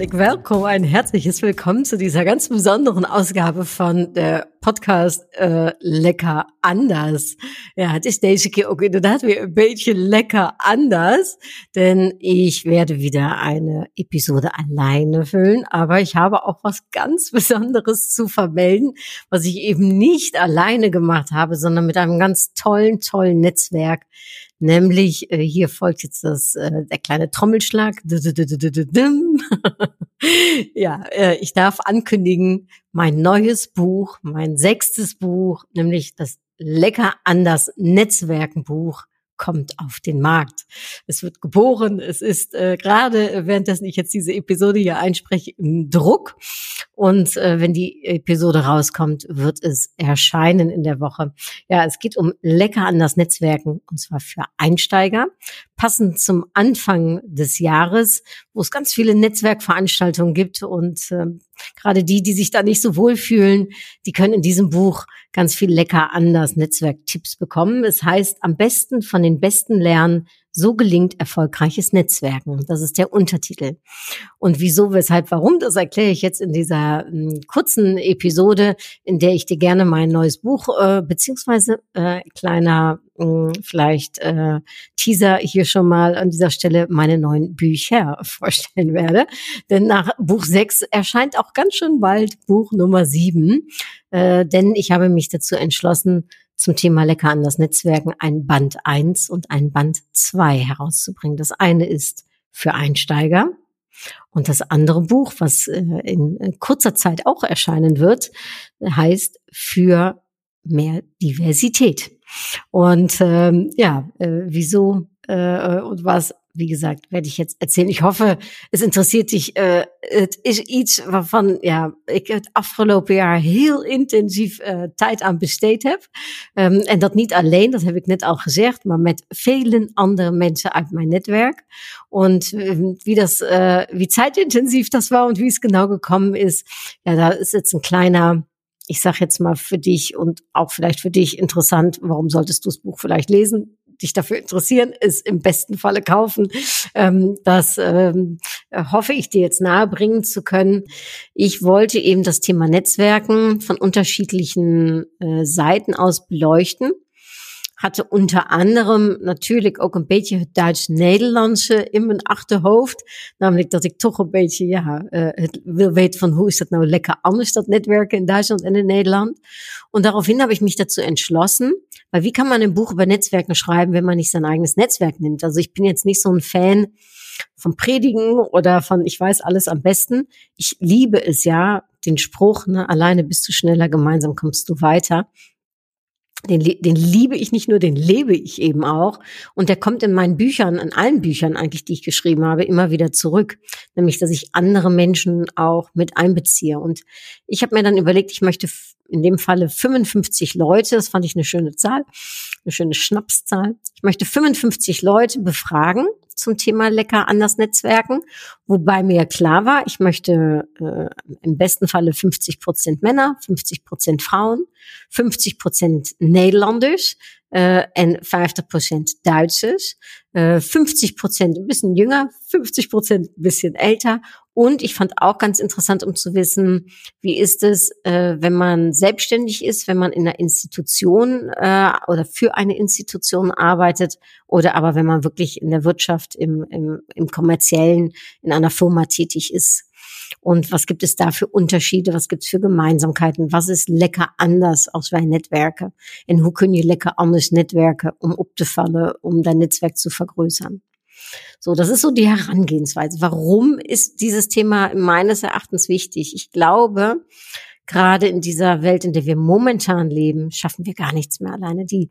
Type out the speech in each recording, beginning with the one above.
Herzlich willkommen, ein herzliches Willkommen zu dieser ganz besonderen Ausgabe von der Podcast äh, Lekker Anders. Ja, het is deze keer ook inderdaad weer een beetje lekker anders, denn ich werde wieder eine Episode alleine füllen, aber ich habe auch was ganz Besonderes zu vermelden, was ich eben nicht alleine gemacht habe, sondern mit einem ganz tollen, tollen Netzwerk, Nämlich, äh, hier folgt jetzt das, äh, der kleine Trommelschlag. ja, äh, ich darf ankündigen, mein neues Buch, mein sechstes Buch, nämlich das Lecker anders Netzwerkenbuch kommt auf den Markt. Es wird geboren. Es ist äh, gerade, währenddessen ich jetzt diese Episode hier einspreche, im Druck. Und äh, wenn die Episode rauskommt, wird es erscheinen in der Woche. Ja, es geht um lecker an das Netzwerken und zwar für Einsteiger. Passend zum Anfang des Jahres, wo es ganz viele Netzwerkveranstaltungen gibt und äh, gerade die, die sich da nicht so wohlfühlen, die können in diesem Buch ganz viel lecker anders Netzwerktipps bekommen. Es heißt, am besten von den Besten lernen, so gelingt erfolgreiches Netzwerken. Das ist der Untertitel. Und wieso, weshalb, warum, das erkläre ich jetzt in dieser äh, kurzen Episode, in der ich dir gerne mein neues Buch äh, beziehungsweise äh, kleiner mh, vielleicht äh, Teaser hier schon mal an dieser Stelle meine neuen Bücher vorstellen werde. Denn nach Buch 6 erscheint auch ganz schön bald Buch Nummer 7. Äh, denn ich habe mich dazu entschlossen, zum Thema Lecker an das Netzwerken ein Band 1 und ein Band 2 herauszubringen. Das eine ist für Einsteiger und das andere Buch, was äh, in kurzer Zeit auch erscheinen wird, heißt für mehr Diversität. Und ähm, ja, äh, wieso äh, und was wie gesagt, werde ich jetzt erzählen. Ik hoffe, es interessiert dich. Uh, het is iets waarvan ja, ik het afgelopen jaar heel intensief uh, tijd aan besteed heb. Um, en dat niet alleen, dat heb ik net al gezegd, maar met vele andere mensen uit mijn netwerk. Und uh, wie das, wie zeitintensiv das war und wie es genau gekommen ist, ja, da ist jetzt ein kleiner ich sage jetzt mal für dich und auch vielleicht für dich interessant, warum solltest du das Buch vielleicht lesen? Dich dafür interessieren, es im besten Falle kaufen. Ähm, das ähm, hoffe ich dir jetzt nahebringen zu können. Ich wollte eben das Thema Netzwerken von unterschiedlichen äh, Seiten aus beleuchten hatte unter anderem natuurlijk ook een beetje het Duits-Nederlandse in mijn achterhoofd. Namelijk dat ik toch een beetje ja, uh, het wil weten van hoe is dat nou lekker anders, dat Netwerken in Duitsland en in Nederland. Und daraufhin habe ich mich dazu entschlossen, weil wie kann man ein Buch über Netzwerken schreiben, wenn man nicht sein eigenes Netzwerk nimmt? Also ich bin jetzt nicht so ein Fan vom Predigen oder von ich weiß alles am besten. Ich liebe es ja, den Spruch, ne, alleine bist du schneller, gemeinsam kommst du weiter den, den liebe ich nicht nur, den lebe ich eben auch. Und der kommt in meinen Büchern, in allen Büchern eigentlich, die ich geschrieben habe, immer wieder zurück. Nämlich, dass ich andere Menschen auch mit einbeziehe. Und ich habe mir dann überlegt, ich möchte in dem Falle 55 Leute, das fand ich eine schöne Zahl, eine schöne Schnapszahl. Ich möchte 55 Leute befragen zum Thema lecker anders Netzwerken, wobei mir klar war, ich möchte äh, im besten Falle 50 Prozent Männer, 50 Prozent Frauen, 50 Prozent Nederlanders äh, und 50 Prozent Duitsers, äh, 50 Prozent ein bisschen jünger, 50 Prozent ein bisschen älter und ich fand auch ganz interessant, um zu wissen, wie ist es, äh, wenn man selbstständig ist, wenn man in einer Institution äh, oder für eine Institution arbeitet oder aber wenn man wirklich in der Wirtschaft, im, im, im kommerziellen, in einer Firma tätig ist. Und was gibt es da für Unterschiede? Was gibt es für Gemeinsamkeiten? Was ist lekker anders als wij netwerken? En hoe kun je lekker anders netwerken om op te vallen, om dein Netzwerk zu vergrößern? So, das ist so die Herangehensweise. Warum ist dieses Thema meines Erachtens wichtig? Ich glaube, gerade in dieser Welt, in der wir momentan leben, schaffen wir gar nichts mehr alleine. Die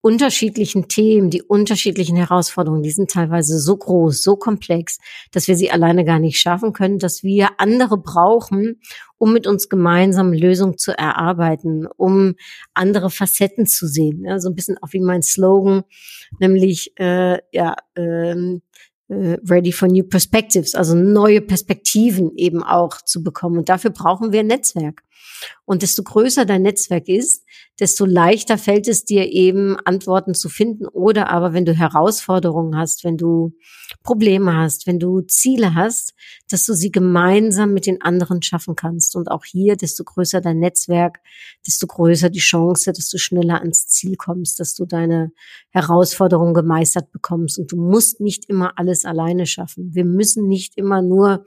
unterschiedlichen Themen, die unterschiedlichen Herausforderungen, die sind teilweise so groß, so komplex, dass wir sie alleine gar nicht schaffen können, dass wir andere brauchen, um mit uns gemeinsam Lösungen zu erarbeiten, um andere Facetten zu sehen. Ja, so ein bisschen auch wie mein Slogan, nämlich äh, ja, ähm, äh, ready for new perspectives, also neue Perspektiven eben auch zu bekommen. Und dafür brauchen wir ein Netzwerk. Und desto größer dein Netzwerk ist, desto leichter fällt es dir eben, Antworten zu finden. Oder aber, wenn du Herausforderungen hast, wenn du Probleme hast, wenn du Ziele hast, dass du sie gemeinsam mit den anderen schaffen kannst. Und auch hier, desto größer dein Netzwerk, desto größer die Chance, dass du schneller ans Ziel kommst, dass du deine Herausforderungen gemeistert bekommst. Und du musst nicht immer alles alleine schaffen. Wir müssen nicht immer nur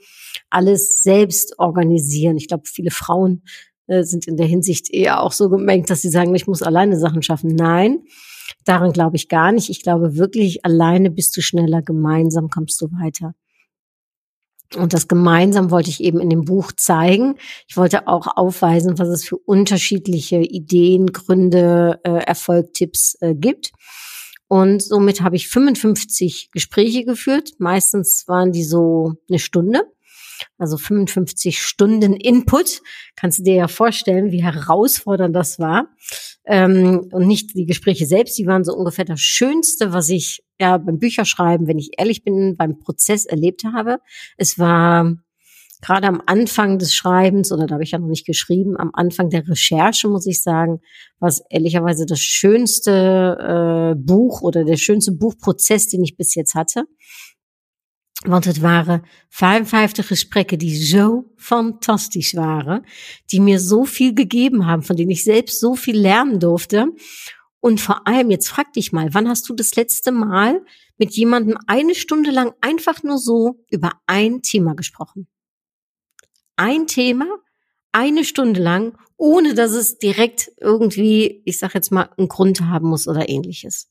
alles selbst organisieren. Ich glaube, viele Frauen äh, sind in der Hinsicht eher auch so gemengt, dass sie sagen, ich muss alleine Sachen schaffen. Nein, daran glaube ich gar nicht. Ich glaube wirklich, alleine bist du schneller, gemeinsam kommst du weiter. Und das gemeinsam wollte ich eben in dem Buch zeigen. Ich wollte auch aufweisen, was es für unterschiedliche Ideen, Gründe, äh, Erfolgtipps äh, gibt. Und somit habe ich 55 Gespräche geführt. Meistens waren die so eine Stunde also 55 Stunden Input. Kannst du dir ja vorstellen, wie herausfordernd das war. Ähm, und nicht die Gespräche selbst, die waren so ungefähr das Schönste, was ich ja beim Bücherschreiben, wenn ich ehrlich bin, beim Prozess erlebt habe. Es war gerade am Anfang des Schreibens, oder da habe ich ja noch nicht geschrieben, am Anfang der Recherche, muss ich sagen, war es ehrlicherweise das schönste äh, Buch oder der schönste Buchprozess, den ich bis jetzt hatte. Want het waren 55 Gespräche, die so fantastisch waren, die mir so viel gegeben haben, von denen ich selbst so viel lernen durfte. Und vor allem, jetzt frag dich mal, wann hast du das letzte Mal mit jemandem eine Stunde lang einfach nur so über ein Thema gesprochen? Ein Thema, eine Stunde lang, ohne dass es direkt irgendwie, ich sag jetzt mal, einen Grund haben muss oder ähnliches.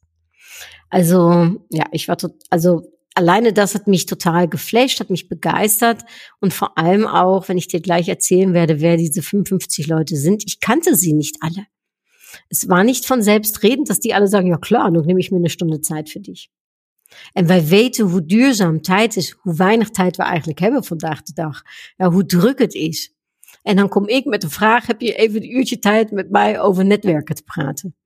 Also, ja, ich war also alleine das hat mich total geflasht, hat mich begeistert und vor allem auch, wenn ich dir gleich erzählen werde, wer diese 55 Leute sind, ich kannte sie nicht alle. Es war nicht von selbst redend, dass die alle sagen, ja klar, nun nehme ich mir eine Stunde Zeit für dich. En wij weten hoe duurzaam tijd is, hoe weinig tijd we eigenlijk hebben vandaag de dag. Ja, hoe druk het is. En dan kom ik met de vraag, heb je even een uurtje tijd met mij over netwerken te praten?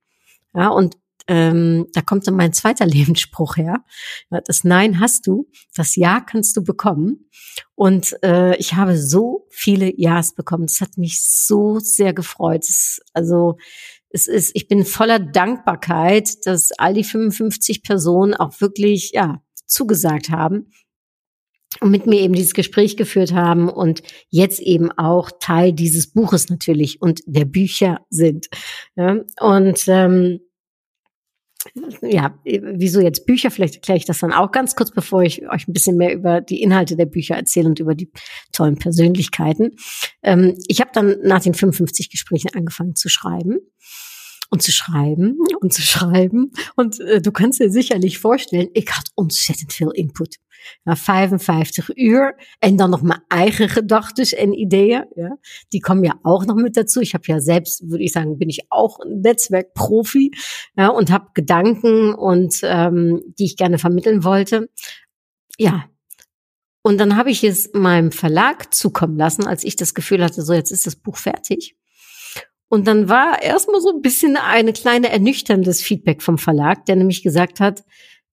Ja, und ähm, da kommt dann mein zweiter Lebensspruch her. Das Nein hast du, das Ja kannst du bekommen. Und äh, ich habe so viele Ja's bekommen. Das hat mich so sehr gefreut. Es, also es ist, ich bin voller Dankbarkeit, dass all die 55 Personen auch wirklich ja zugesagt haben und mit mir eben dieses Gespräch geführt haben und jetzt eben auch Teil dieses Buches natürlich und der Bücher sind. Ja, und ähm, ja, wieso jetzt Bücher? Vielleicht erkläre ich das dann auch ganz kurz, bevor ich euch ein bisschen mehr über die Inhalte der Bücher erzähle und über die tollen Persönlichkeiten. Ähm, ich habe dann nach den 55 Gesprächen angefangen zu schreiben und zu schreiben und zu schreiben. Und äh, du kannst dir sicherlich vorstellen, ik had ontzettend veel input. Ja, 55 uur en dan nog mijn eigen gedachten en ideeën. Ja, die kommen ja auch noch mit dazu. Ich habe ja selbst, würde ich sagen, bin ich auch ein Netzwerkprofi ja, und habe Gedanken und ähm, die ich gerne vermitteln wollte. Ja, und dann habe ich es meinem Verlag zukommen lassen, als ich das Gefühl hatte, so jetzt ist das Buch fertig. Und dann war erstmal so ein bisschen eine kleine ernüchterndes Feedback vom Verlag, der nämlich gesagt hat,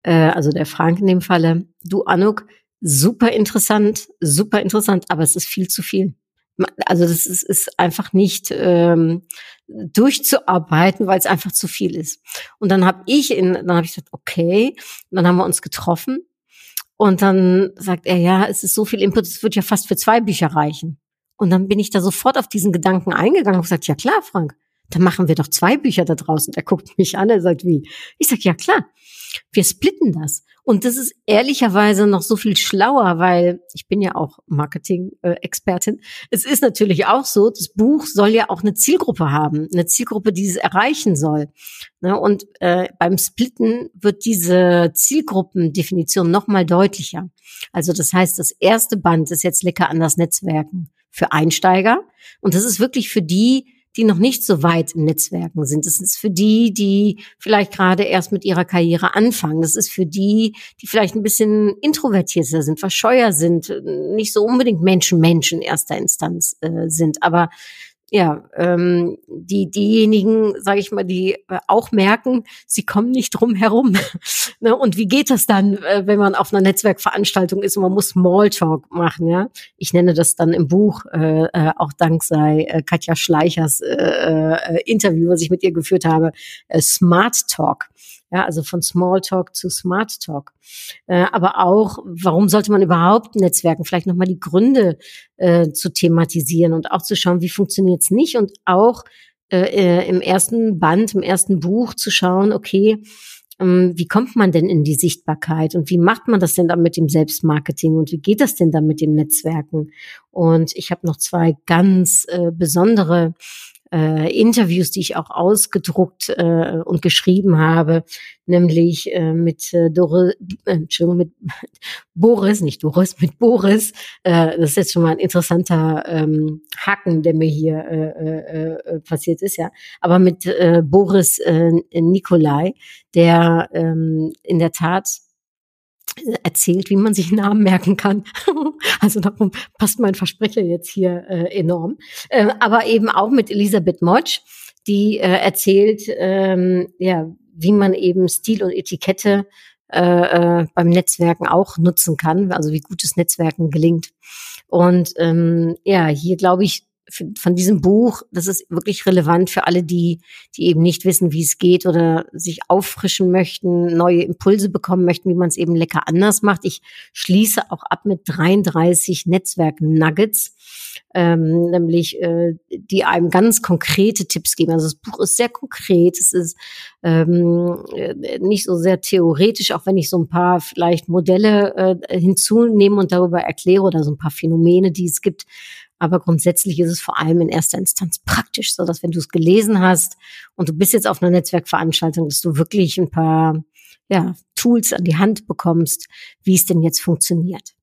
äh, also der Frank in dem Falle, du Anuk, super interessant, super interessant, aber es ist viel zu viel. Also das ist, ist einfach nicht ähm, durchzuarbeiten, weil es einfach zu viel ist. Und dann habe ich in, dann habe ich gesagt, okay, und dann haben wir uns getroffen und dann sagt er, ja, es ist so viel Input, es wird ja fast für zwei Bücher reichen. Und dann bin ich da sofort auf diesen Gedanken eingegangen und gesagt, ja klar, Frank, dann machen wir doch zwei Bücher da draußen. Er guckt mich an, er sagt, wie? Ich sag, ja klar, wir splitten das. Und das ist ehrlicherweise noch so viel schlauer, weil ich bin ja auch Marketing-Expertin. Es ist natürlich auch so, das Buch soll ja auch eine Zielgruppe haben, eine Zielgruppe, die es erreichen soll. Ne, und äh, beim Splitten wird diese Zielgruppendefinition nochmal deutlicher. Also das heißt, das erste Band ist jetzt lecker anders Netzwerken für Einsteiger. Und das ist wirklich für die, die noch nicht so weit in Netzwerken sind. Das ist für die, die vielleicht gerade erst mit ihrer Karriere anfangen. Das ist für die, die vielleicht ein bisschen introvertierter sind, verscheuer sind, nicht so unbedingt Menschen, Menschen erster Instanz äh, sind, aber ja, ähm, die diejenigen, sage ich mal, die äh, auch merken, sie kommen nicht drum herum. ne? Und wie geht das dann, äh, wenn man auf einer Netzwerkveranstaltung ist und man muss Smalltalk machen? Ja, ich nenne das dann im Buch äh, äh, auch dank sei äh, Katja Schleichers äh, äh, Interview, was ich mit ihr geführt habe, äh, Smart Talk. Ja, also von Smalltalk zu Smart Talk. Äh, aber auch, warum sollte man überhaupt Netzwerken? Vielleicht nochmal die Gründe äh, zu thematisieren und auch zu schauen, wie funktioniert's nicht und auch äh, äh, im ersten Band, im ersten Buch zu schauen, okay, ähm, wie kommt man denn in die Sichtbarkeit und wie macht man das denn dann mit dem Selbstmarketing und wie geht das denn dann mit dem Netzwerken? Und ich habe noch zwei ganz äh, besondere äh, Interviews, die ich auch ausgedruckt äh, und geschrieben habe, nämlich äh, mit äh, Doris, äh, Entschuldigung, mit Boris, nicht Doris, mit Boris. Äh, das ist jetzt schon mal ein interessanter ähm, Haken, der mir hier äh, äh, äh, passiert ist, ja. Aber mit äh, Boris äh, Nikolai, der ähm, in der Tat erzählt, wie man sich Namen merken kann. also darum passt mein Versprecher jetzt hier äh, enorm. Äh, aber eben auch mit Elisabeth Motsch, die äh, erzählt, ähm, ja, wie man eben Stil und Etikette äh, äh, beim Netzwerken auch nutzen kann, also wie gutes Netzwerken gelingt. Und ähm, ja, hier glaube ich, von diesem Buch, das ist wirklich relevant für alle, die, die eben nicht wissen, wie es geht oder sich auffrischen möchten, neue Impulse bekommen möchten, wie man es eben lecker anders macht. Ich schließe auch ab mit 33 Netzwerk-Nuggets, ähm, nämlich äh, die einem ganz konkrete Tipps geben. Also das Buch ist sehr konkret, es ist ähm, äh, nicht so sehr theoretisch, auch wenn ich so ein paar vielleicht Modelle äh, hinzunehme und darüber erkläre oder so ein paar Phänomene, die es gibt, aber grundsätzlich ist es vor allem in erster Instanz praktisch, so dass wenn du es gelesen hast und du bist jetzt auf einer Netzwerkveranstaltung, dass du wirklich ein paar ja, Tools an die Hand bekommst, wie es denn jetzt funktioniert.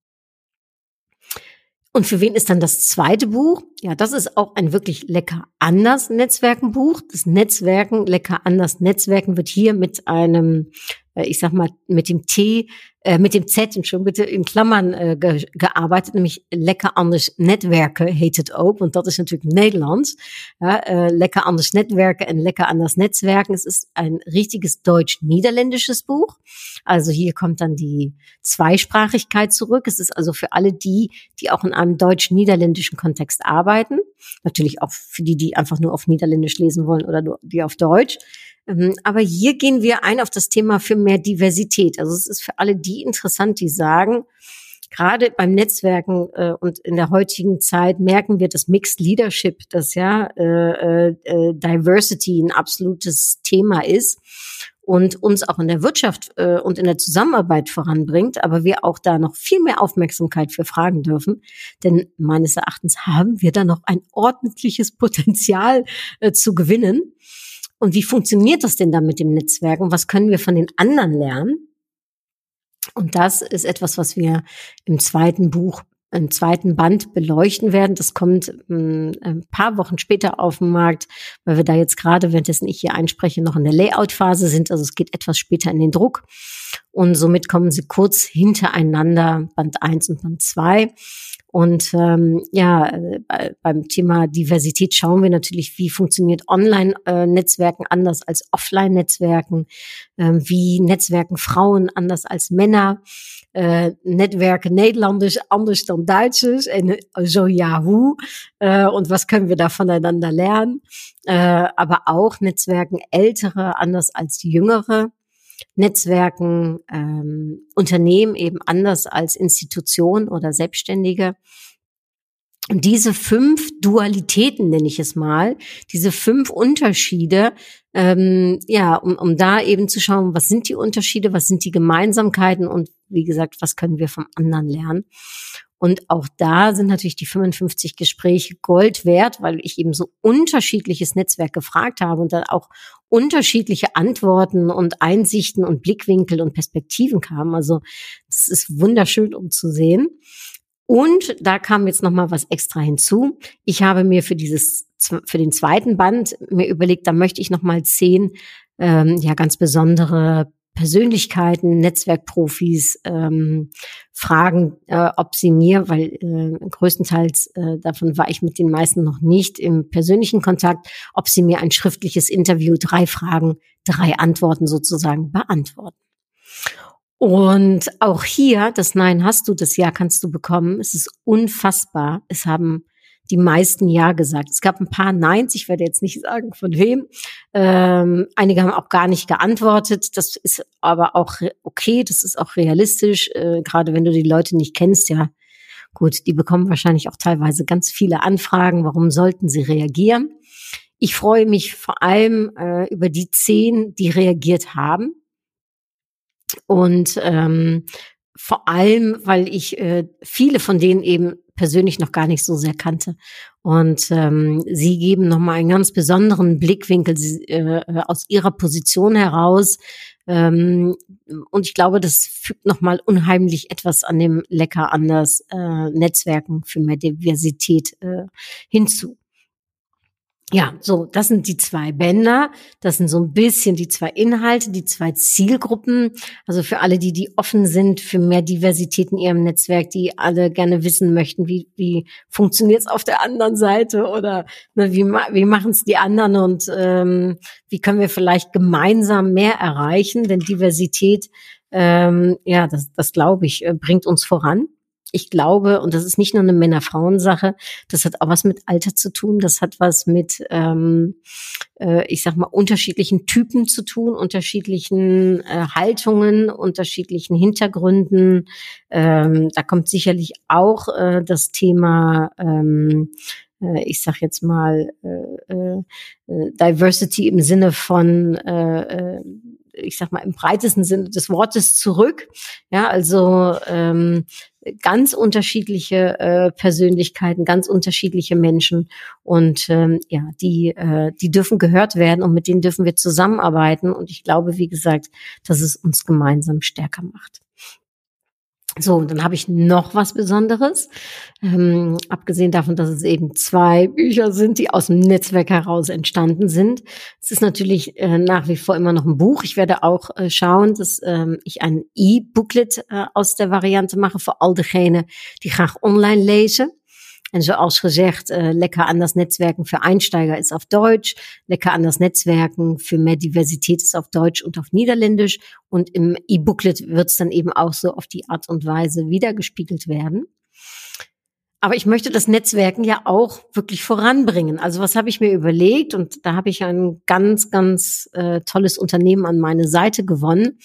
Und für wen ist dann das zweite Buch? Ja, das ist auch ein wirklich lecker anders Netzwerkenbuch. Das Netzwerken, lecker anders Netzwerken wird hier mit einem, ich sag mal, mit dem T äh, mit dem Z, schon bitte, in Klammern äh, ge gearbeitet, nämlich Lekker Anders Netwerken heet het ook, want dat is natuurlijk Nederlands. Ja, äh, lekker Anders Netwerken en Lekker Anders Netzwerken. Es ist ein richtiges deutsch-niederländisches Buch. Also hier kommt dann die Zweisprachigkeit zurück. Es ist also für alle die, die auch in einem deutsch-niederländischen Kontext arbeiten. Natürlich auch für die, die einfach nur auf Niederländisch lesen wollen oder nur die auf Deutsch. Ähm, aber hier gehen wir ein auf das Thema für mehr Diversität. Also es ist für alle die interessant, die sagen, gerade beim Netzwerken äh, und in der heutigen Zeit merken wir, dass Mixed Leadership, das ja äh, äh, Diversity ein absolutes Thema ist und uns auch in der Wirtschaft äh, und in der Zusammenarbeit voranbringt, aber wir auch da noch viel mehr Aufmerksamkeit für fragen dürfen, denn meines Erachtens haben wir da noch ein ordentliches Potenzial äh, zu gewinnen. Und wie funktioniert das denn dann mit dem Netzwerk und was können wir von den anderen lernen? Und das ist etwas, was wir im zweiten Buch, im zweiten Band beleuchten werden. Das kommt ähm, ein paar Wochen später auf den Markt, weil wir da jetzt gerade, währenddessen ich hier einspreche, noch in der Layout-Phase sind. Also es geht etwas später in den Druck. Und somit kommen sie kurz hintereinander, Band 1 und Band 2. Und ähm, ja, äh, beim Thema Diversität schauen wir natürlich, wie funktioniert Online-Netzwerken anders als Offline-Netzwerken, ähm, wie Netzwerken Frauen anders als Männer, äh, Netzwerke Nederlandisch anders dan en so ja, hoe äh, und was können wir da voneinander lernen, äh, aber auch Netzwerken Ältere anders als Jüngere Netzwerken, ähm, Unternehmen eben anders als Institution oder Selbstständige. Und diese fünf Dualitäten nenne ich es mal, diese fünf Unterschiede, ähm, ja, um, um da eben zu schauen, was sind die Unterschiede, was sind die Gemeinsamkeiten und wie gesagt, was können wir vom anderen lernen. Und auch da sind natürlich die 55 Gespräche Gold wert, weil ich eben so unterschiedliches Netzwerk gefragt habe und dann auch unterschiedliche Antworten und Einsichten und Blickwinkel und Perspektiven kamen. Also das ist wunderschön, um zu sehen. Und da kam jetzt noch mal was extra hinzu. Ich habe mir für dieses für den zweiten Band mir überlegt, da möchte ich noch mal zehn ähm, ja ganz besondere Persönlichkeiten, Netzwerkprofis ähm, fragen, äh, ob sie mir, weil äh, größtenteils äh, davon war ich mit den meisten noch nicht im persönlichen Kontakt, ob sie mir ein schriftliches Interview, drei Fragen, drei Antworten sozusagen beantworten. Und auch hier, das Nein hast du, das Ja kannst du bekommen. Es ist unfassbar. Es haben die meisten Ja gesagt. Es gab ein paar Neins, ich werde jetzt nicht sagen von wem. Ähm, einige haben auch gar nicht geantwortet. Das ist aber auch okay, das ist auch realistisch, äh, gerade wenn du die Leute nicht kennst, ja. Gut, die bekommen wahrscheinlich auch teilweise ganz viele Anfragen. Warum sollten sie reagieren? Ich freue mich vor allem äh, über die zehn, die reagiert haben. Und ähm, vor allem, weil ich äh, viele von denen eben persönlich noch gar nicht so sehr kannte. Und ähm, sie geben nochmal einen ganz besonderen Blickwinkel sie, äh, aus ihrer Position heraus. Ähm, und ich glaube, das fügt nochmal unheimlich etwas an dem Lecker anders äh, Netzwerken für mehr Diversität äh, hinzu. Ja, so, das sind die zwei Bänder. Das sind so ein bisschen die zwei Inhalte, die zwei Zielgruppen. Also für alle, die, die offen sind für mehr Diversität in ihrem Netzwerk, die alle gerne wissen möchten, wie, wie funktioniert es auf der anderen Seite oder ne, wie, wie machen es die anderen und ähm, wie können wir vielleicht gemeinsam mehr erreichen? Denn Diversität, ähm, ja, das, das glaube ich, äh, bringt uns voran ich glaube, und das ist nicht nur eine Männer-Frauen-Sache, das hat auch was mit Alter zu tun, das hat was mit, ähm, äh, ich sag mal, unterschiedlichen Typen zu tun, unterschiedlichen äh, Haltungen, unterschiedlichen Hintergründen. Ähm, da kommt sicherlich auch äh, das Thema ähm, äh, ich sag jetzt mal äh, äh, Diversity im Sinne von äh, äh, ich sag mal im breitesten Sinne des Wortes zurück. Ja, also ähm, ganz unterschiedliche äh, Persönlichkeiten, ganz unterschiedliche Menschen und ähm, ja, die äh, die dürfen gehört werden und mit denen dürfen wir zusammenarbeiten und ich glaube, wie gesagt, dass es uns gemeinsam stärker macht. So, dann habe ich noch was Besonderes. Ähm, abgesehen davon, dass es eben zwei Bücher sind, die aus dem Netzwerk heraus entstanden sind. Es ist natürlich äh, nach wie vor immer noch ein Buch. Ich werde auch äh, schauen, dass ähm, ich ein E-Booklet äh, aus der Variante mache für all diegenen, die graag online lezen. En zoals gezegd, uh, lekker anders Netzwerken für Einsteiger ist auf Deutsch, lecker anders Netzwerken für mehr Diversität ist auf Deutsch und auf Niederländisch. Und im E-Booklet wird es dann eben auch so auf die Art und Weise wiedergespiegelt werden. Aber ich möchte das Netzwerken ja auch wirklich voranbringen. Also was habe ich mir überlegt? Und da habe ich ein ganz, ganz äh, tolles Unternehmen an meine Seite gewonnen.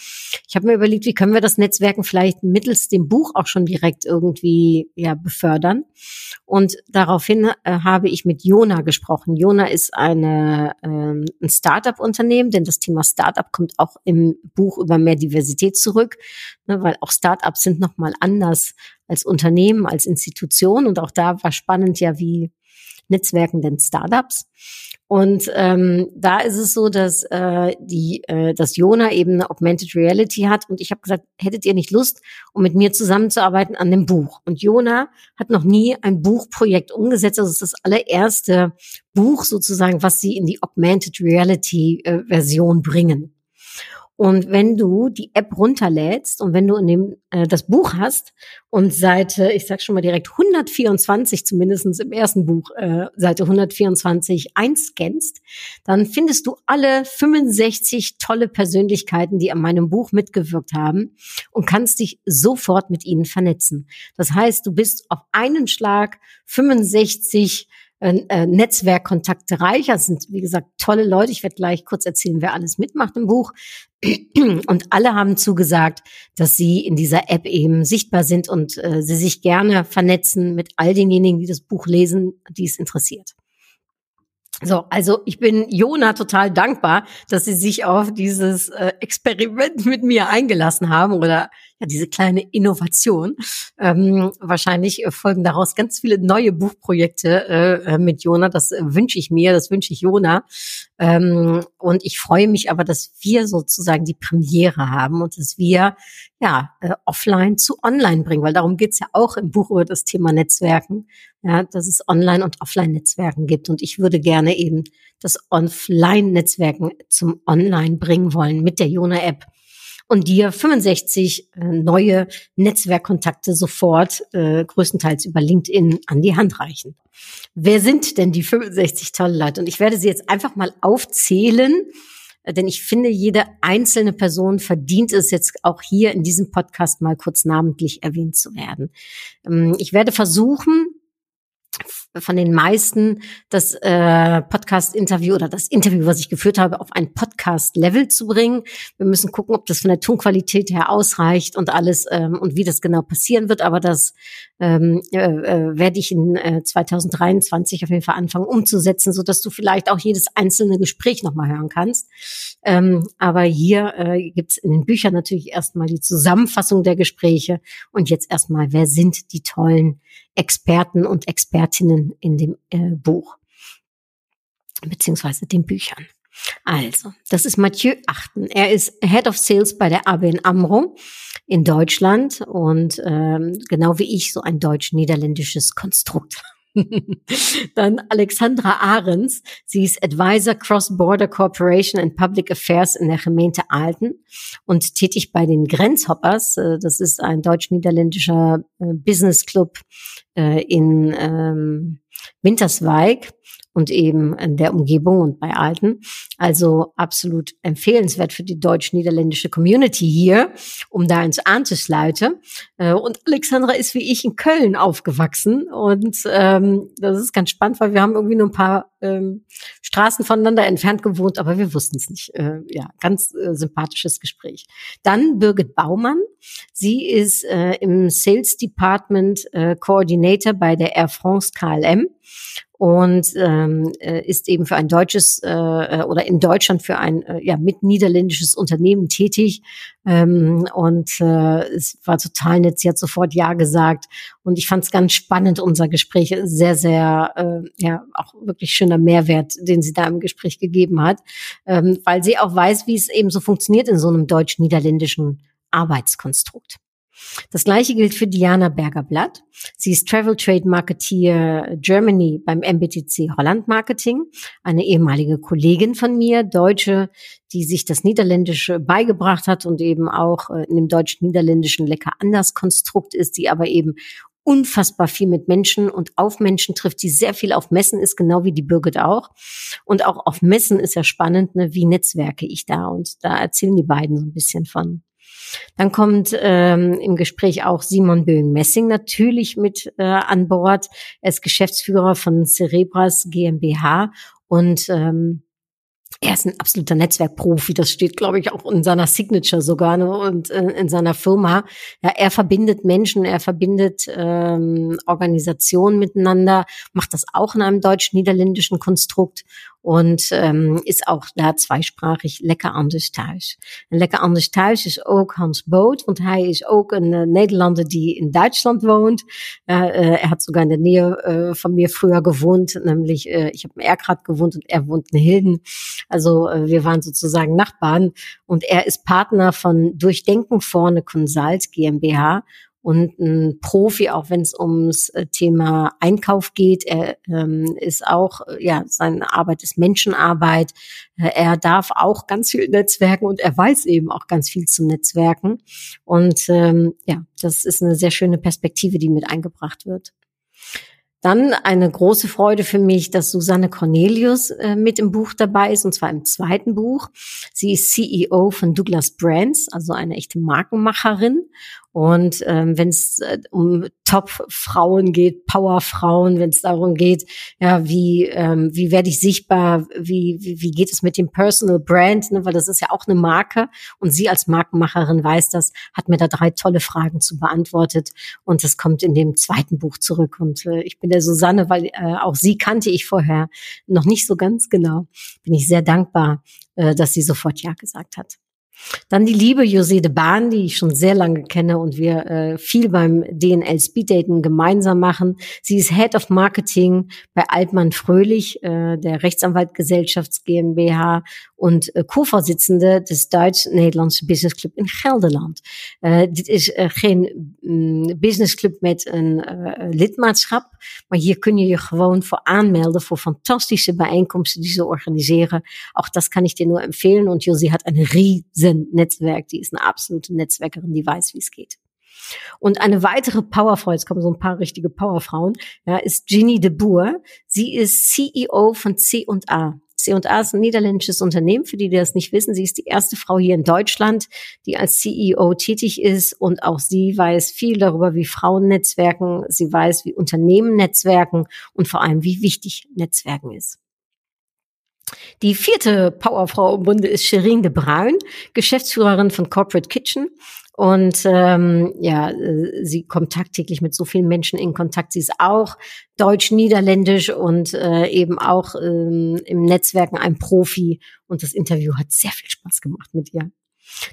Ich habe mir überlegt, wie können wir das Netzwerken vielleicht mittels dem Buch auch schon direkt irgendwie ja befördern. Und daraufhin äh, habe ich mit Jona gesprochen. Jona ist eine, äh, ein Startup-Unternehmen, denn das Thema Startup kommt auch im Buch über mehr Diversität zurück, ne, weil auch Startups sind nochmal anders als Unternehmen, als Institution. Und auch da war spannend ja, wie Netzwerken denn Startups. Und ähm, da ist es so, dass äh, die, äh, dass Jona eben eine Augmented Reality hat. Und ich habe gesagt, hättet ihr nicht Lust, um mit mir zusammenzuarbeiten an dem Buch? Und Jona hat noch nie ein Buchprojekt umgesetzt. Also es ist das allererste Buch sozusagen, was sie in die Augmented Reality äh, Version bringen. Und wenn du die App runterlädst und wenn du in dem äh, das Buch hast und Seite, ich sag schon mal direkt 124, zumindestens im ersten Buch, äh, Seite 124 einscannst, dann findest du alle 65 tolle Persönlichkeiten, die an meinem Buch mitgewirkt haben und kannst dich sofort mit ihnen vernetzen. Das heißt, du bist auf einen Schlag 65 äh, äh, Netzwerkkontakte reich. Das sind, wie gesagt, tolle Leute. Ich werde gleich kurz erzählen, wer alles mitmacht im Buch. Und alle haben zugesagt, dass sie in dieser App eben sichtbar sind und äh, sie sich gerne vernetzen mit all denjenigen, die das Buch lesen, die es interessiert. So, also ich bin Jona total dankbar, dass sie sich auf dieses äh, Experiment mit mir eingelassen haben oder diese kleine Innovation. Ähm, wahrscheinlich folgen daraus ganz viele neue Buchprojekte äh, mit Jona. Das äh, wünsche ich mir, das wünsche ich Jona. Ähm, und ich freue mich aber, dass wir sozusagen die Premiere haben und dass wir ja äh, offline zu online bringen, weil darum geht's ja auch im Buch über das Thema Netzwerken, ja, dass es Online- und Offline-Netzwerken gibt. Und ich würde gerne eben das Offline-Netzwerken zum Online bringen wollen mit der Jona-App. Und dir 65 äh, neue Netzwerkkontakte sofort, äh, größtenteils über LinkedIn, an die Hand reichen. Wer sind denn die 65 tolle Leute? Und ich werde sie jetzt einfach mal aufzählen, äh, denn ich finde, jede einzelne Person verdient es jetzt auch hier in diesem Podcast mal kurz namentlich erwähnt zu werden. Ähm, ich werde versuchen, von den meisten das äh, Podcast-Interview oder das Interview, was ich geführt habe, auf ein Podcast-Level zu bringen. Wir müssen gucken, ob das von der Tonqualität her ausreicht und alles ähm, und wie das genau passieren wird. Aber das ähm, äh, äh, werde ich in äh, 2023 auf jeden Fall anfangen umzusetzen, so dass du vielleicht auch jedes einzelne Gespräch nochmal hören kannst. Ähm, aber hier äh, gibt es in den Büchern natürlich erstmal die Zusammenfassung der Gespräche und jetzt erstmal, wer sind die tollen Experten und Expertinnen in dem äh, Buch beziehungsweise den Büchern. Also, das ist Mathieu Achten. Er ist Head of Sales bei der ABN AMRO in Deutschland und ähm, genau wie ich so ein deutsch-niederländisches Konstrukt. Dann Alexandra Ahrens. Sie ist Advisor Cross-Border Cooperation and Public Affairs in der Gemeente Alten und tätig bei den Grenzhoppers. Äh, das ist ein deutsch-niederländischer äh, Business Club äh, in ähm, Winterswijk und eben in der Umgebung und bei Alten. Also absolut empfehlenswert für die deutsch-niederländische Community hier, um da ins Aan zu sluiten. Äh, und Alexandra ist wie ich in Köln aufgewachsen und ähm, das ist ganz spannend, weil wir haben irgendwie nur ein paar ähm, Straßen voneinander entfernt gewohnt, aber wir wussten es nicht. Äh, ja, ganz äh, sympathisches Gespräch. Dann Birgit Baumann. Sie ist äh, im Sales Department äh, Coordinator bei der Air France KLM und ähm, äh, ist eben für ein deutsches äh, äh, oder in Deutschland für ein äh, ja mit niederländisches Unternehmen tätig ähm, und äh, es war total nett. Sie hat sofort ja gesagt und ich fand es ganz spannend unser Gespräch sehr sehr äh, ja auch wirklich schöner Mehrwert, den sie da im Gespräch gegeben hat, ähm, weil sie auch weiß, wie es eben so funktioniert in so einem deutsch-niederländischen Arbeitskonstrukt. Das gleiche gilt für Diana Berger-Blatt. Sie ist Travel Trade Marketeer Germany beim MBTC Holland Marketing, eine ehemalige Kollegin von mir, Deutsche, die sich das Niederländische beigebracht hat und eben auch äh, in dem deutsch-niederländischen lecker anders Konstrukt ist, die aber eben unfassbar viel mit Menschen und auf Menschen trifft, die sehr viel auf Messen ist, genau wie die Birgit auch. Und auch auf Messen ist ja spannend, ne, wie netzwerke ich da? Und da erzählen die beiden so ein bisschen von. Dann kommt ähm, im Gespräch auch Simon Böing-Messing natürlich mit äh, an Bord. Er ist Geschäftsführer von Cerebras GmbH und ähm, er ist ein absoluter Netzwerkprofi. Das steht, glaube ich, auch in seiner Signature sogar ne? und äh, in seiner Firma. Ja, er verbindet Menschen, er verbindet ähm, Organisationen miteinander, macht das auch in einem deutsch-niederländischen Konstrukt und ähm, ist auch da zweisprachig lekker anders thuis. En lekker anders thuis is ook Hans Boot, want hij is ook een uh, Nederlander die in Duitsland woont. Uh, uh, er hat sogar in der Nähe von mir früher gewohnt, nämlich ich habe in Erkrad gewohnt und er wohnt in Hilden. Also wir waren sozusagen Nachbarn und er ist Partner von Durchdenken vorne Consult GmbH und ein Profi, auch wenn es ums äh, Thema Einkauf geht. Er ähm, ist auch, äh, ja, seine Arbeit ist Menschenarbeit. Äh, er darf auch ganz viel netzwerken und er weiß eben auch ganz viel zum Netzwerken. Und ähm, ja, das ist eine sehr schöne Perspektive, die mit eingebracht wird. Dann eine große Freude für mich, dass Susanne Cornelius mit im Buch dabei ist, und zwar im zweiten Buch. Sie ist CEO von Douglas Brands, also eine echte Markenmacherin. Und ähm, wenn es äh, um Top-Frauen geht, Power-Frauen, wenn es darum geht, ja, wie ähm, wie werde ich sichtbar, wie, wie wie geht es mit dem Personal Brand, ne, weil das ist ja auch eine Marke. Und sie als Markenmacherin weiß das, hat mir da drei tolle Fragen zu beantwortet. Und das kommt in dem zweiten Buch zurück. Und äh, ich bin der Susanne, weil äh, auch sie kannte ich vorher noch nicht so ganz genau, bin ich sehr dankbar, äh, dass sie sofort ja gesagt hat. Dann die liebe José de Bahn, die ich schon sehr lange kenne und wir äh, viel beim DNL Speeddaten gemeinsam machen. Sie ist Head of Marketing bei Altmann Fröhlich, äh, der Rechtsanwalt Gesellschafts GmbH und äh, Co-Vorsitzende des Duits-Nederlandse Business Club in Gelderland. Uh, dit is uh, geen um, business club met een uh, lidmaatschap, maar hier kun je je gewoon voor aanmelden voor fantastische bijeenkomsten die ze organiseren. Auch das kann ich dir nur empfehlen und Josie hat ein riesen Netzwerk, die ist eine absolute Netzwerkerin, die weiß, wie es geht. Und eine weitere Powerfrau, jetzt kommen so ein paar richtige Powerfrauen, ja, ist Ginny de Boer. Sie ist CEO von C&A. C&A ist ein niederländisches Unternehmen, für die, die das nicht wissen. Sie ist die erste Frau hier in Deutschland, die als CEO tätig ist und auch sie weiß viel darüber, wie Frauen netzwerken. Sie weiß, wie Unternehmen netzwerken und vor allem, wie wichtig Netzwerken ist. Die vierte Powerfrau im Bunde ist Shirin de Bruin, Geschäftsführerin von Corporate Kitchen. Und ähm, ja, äh, sie kommt tagtäglich mit so vielen Menschen in Kontakt. Sie ist auch deutsch, niederländisch und äh, eben auch ähm, im Netzwerken ein Profi. Und das Interview hat sehr viel Spaß gemacht mit ihr.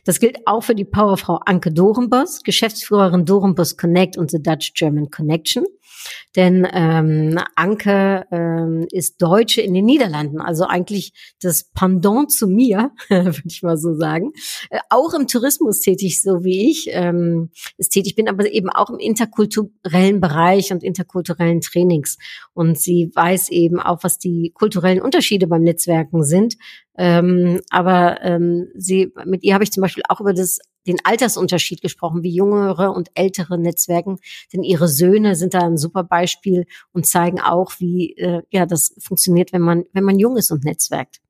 Das gilt auch für die Powerfrau Anke Dorenbos, Geschäftsführerin Dorenbos Connect und The Dutch German Connection. Denn ähm, Anke ähm, ist Deutsche in den Niederlanden, also eigentlich das Pendant zu mir, würde ich mal so sagen. Äh, auch im Tourismus tätig, so wie ich ähm, ist tätig bin, aber eben auch im interkulturellen Bereich und interkulturellen Trainings. Und sie weiß eben auch, was die kulturellen Unterschiede beim Netzwerken sind. Ähm, aber ähm, sie, mit ihr habe ich zum Beispiel auch über das den Altersunterschied gesprochen, wie jüngere und ältere Netzwerken, denn ihre Söhne sind da ein super Beispiel und zeigen auch, wie äh, ja das funktioniert, wenn man wenn man jung ist und netzwerkt.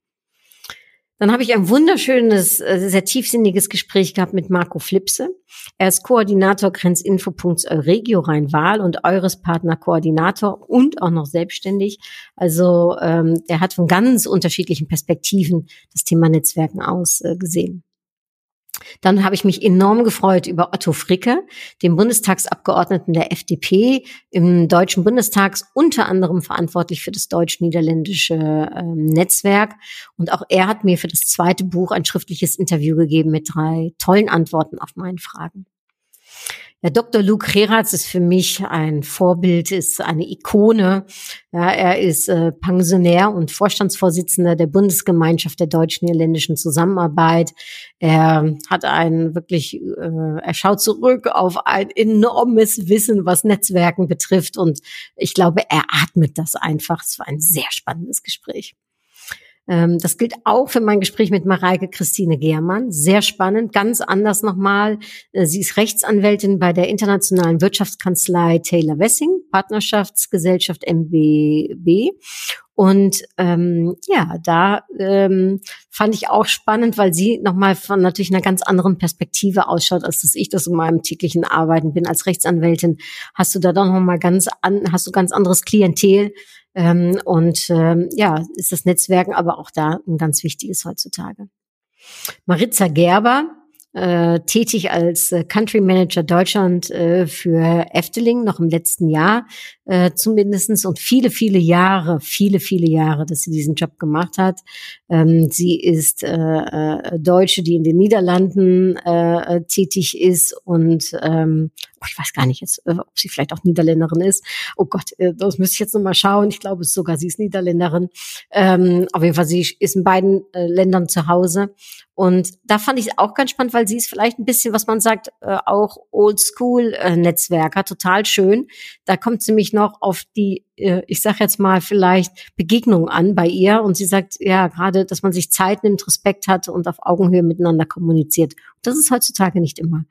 Dann habe ich ein wunderschönes, äh, sehr tiefsinniges Gespräch gehabt mit Marco Flipse. Er ist Koordinator Grenzinfopunkts Euregio Rhein-Wahl und Eures Partner Koordinator und auch noch selbstständig. Also ähm, er hat von ganz unterschiedlichen Perspektiven das Thema Netzwerken aus äh, gesehen. Dann habe ich mich enorm gefreut über Otto Fricke, den Bundestagsabgeordneten der FDP im Deutschen Bundestag, unter anderem verantwortlich für das deutsch-niederländische äh, Netzwerk. Und auch er hat mir für das zweite Buch ein schriftliches Interview gegeben mit drei tollen Antworten auf meine Fragen. Ja, Dr. Luke Heratz ist für mich ein Vorbild, ist eine Ikone. Ja, er ist äh, Pensionär und Vorstandsvorsitzender der Bundesgemeinschaft der deutsch-niederländischen Zusammenarbeit. Er hat ein wirklich, äh, er schaut zurück auf ein enormes Wissen, was Netzwerken betrifft. Und ich glaube, er atmet das einfach. Es war ein sehr spannendes Gespräch. Ähm, das gilt auch für mein Gespräch mit Mareike Christine Gehrmann. Sehr spannend, ganz anders nochmal. Äh, sie ist Rechtsanwältin bei der internationalen Wirtschaftskanzlei Taylor Wessing, Partnerschaftsgesellschaft MBB. Und ähm, ja, da ähm, fand ich auch spannend, weil sie nochmal von natürlich einer ganz anderen Perspektive ausschaut, als dass ich das in meinem täglichen Arbeiten bin. Als Rechtsanwältin hast du da doch nochmal ganz an, hast du ganz anderes Klientel ähm, und ähm, ja, ist das Netzwerken aber auch da ein ganz wichtiges heutzutage. Maritza Gerber, äh, tätig als äh, Country Manager Deutschland äh, für Efteling noch im letzten Jahr äh, zumindestens und viele, viele Jahre, viele, viele Jahre, dass sie diesen Job gemacht hat. Ähm, sie ist äh, äh, Deutsche, die in den Niederlanden äh, tätig ist und ähm, oh, ich weiß gar nicht jetzt, äh, ob sie vielleicht auch Niederländerin ist. Oh Gott, äh, das müsste ich jetzt noch mal schauen. Ich glaube sogar, sie ist Niederländerin. Ähm, auf jeden Fall, sie ist in beiden äh, Ländern zu Hause und da fand ich es auch ganz spannend, weil sie ist vielleicht ein bisschen, was man sagt, äh, auch Oldschool-Netzwerker, total schön. Da kommt sie mich noch auf die, äh, ich sag jetzt mal vielleicht Begegnung an bei ihr. Und sie sagt, ja, gerade, dass man sich Zeit nimmt, Respekt hat und auf Augenhöhe miteinander kommuniziert. Das ist heutzutage nicht immer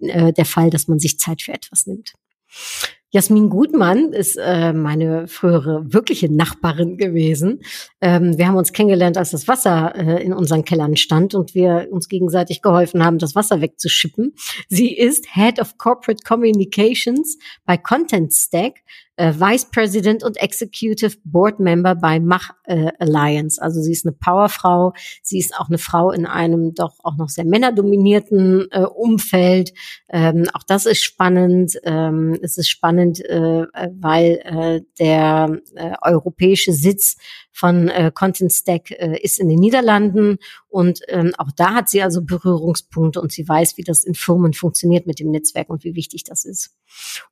äh, der Fall, dass man sich Zeit für etwas nimmt. Jasmin Gutmann ist äh, meine frühere wirkliche Nachbarin gewesen. Ähm, wir haben uns kennengelernt, als das Wasser äh, in unseren Kellern stand und wir uns gegenseitig geholfen haben, das Wasser wegzuschippen. Sie ist Head of Corporate Communications bei Content Stack, äh, Vice President und Executive Board Member bei Mach äh, Alliance. Also sie ist eine Powerfrau. Sie ist auch eine Frau in einem doch auch noch sehr männerdominierten äh, Umfeld. Ähm, auch das ist spannend. Ähm, es ist spannend, äh, weil äh, der äh, europäische Sitz von äh, Content Stack äh, ist in den Niederlanden und ähm, auch da hat sie also Berührungspunkte und sie weiß, wie das in Firmen funktioniert mit dem Netzwerk und wie wichtig das ist.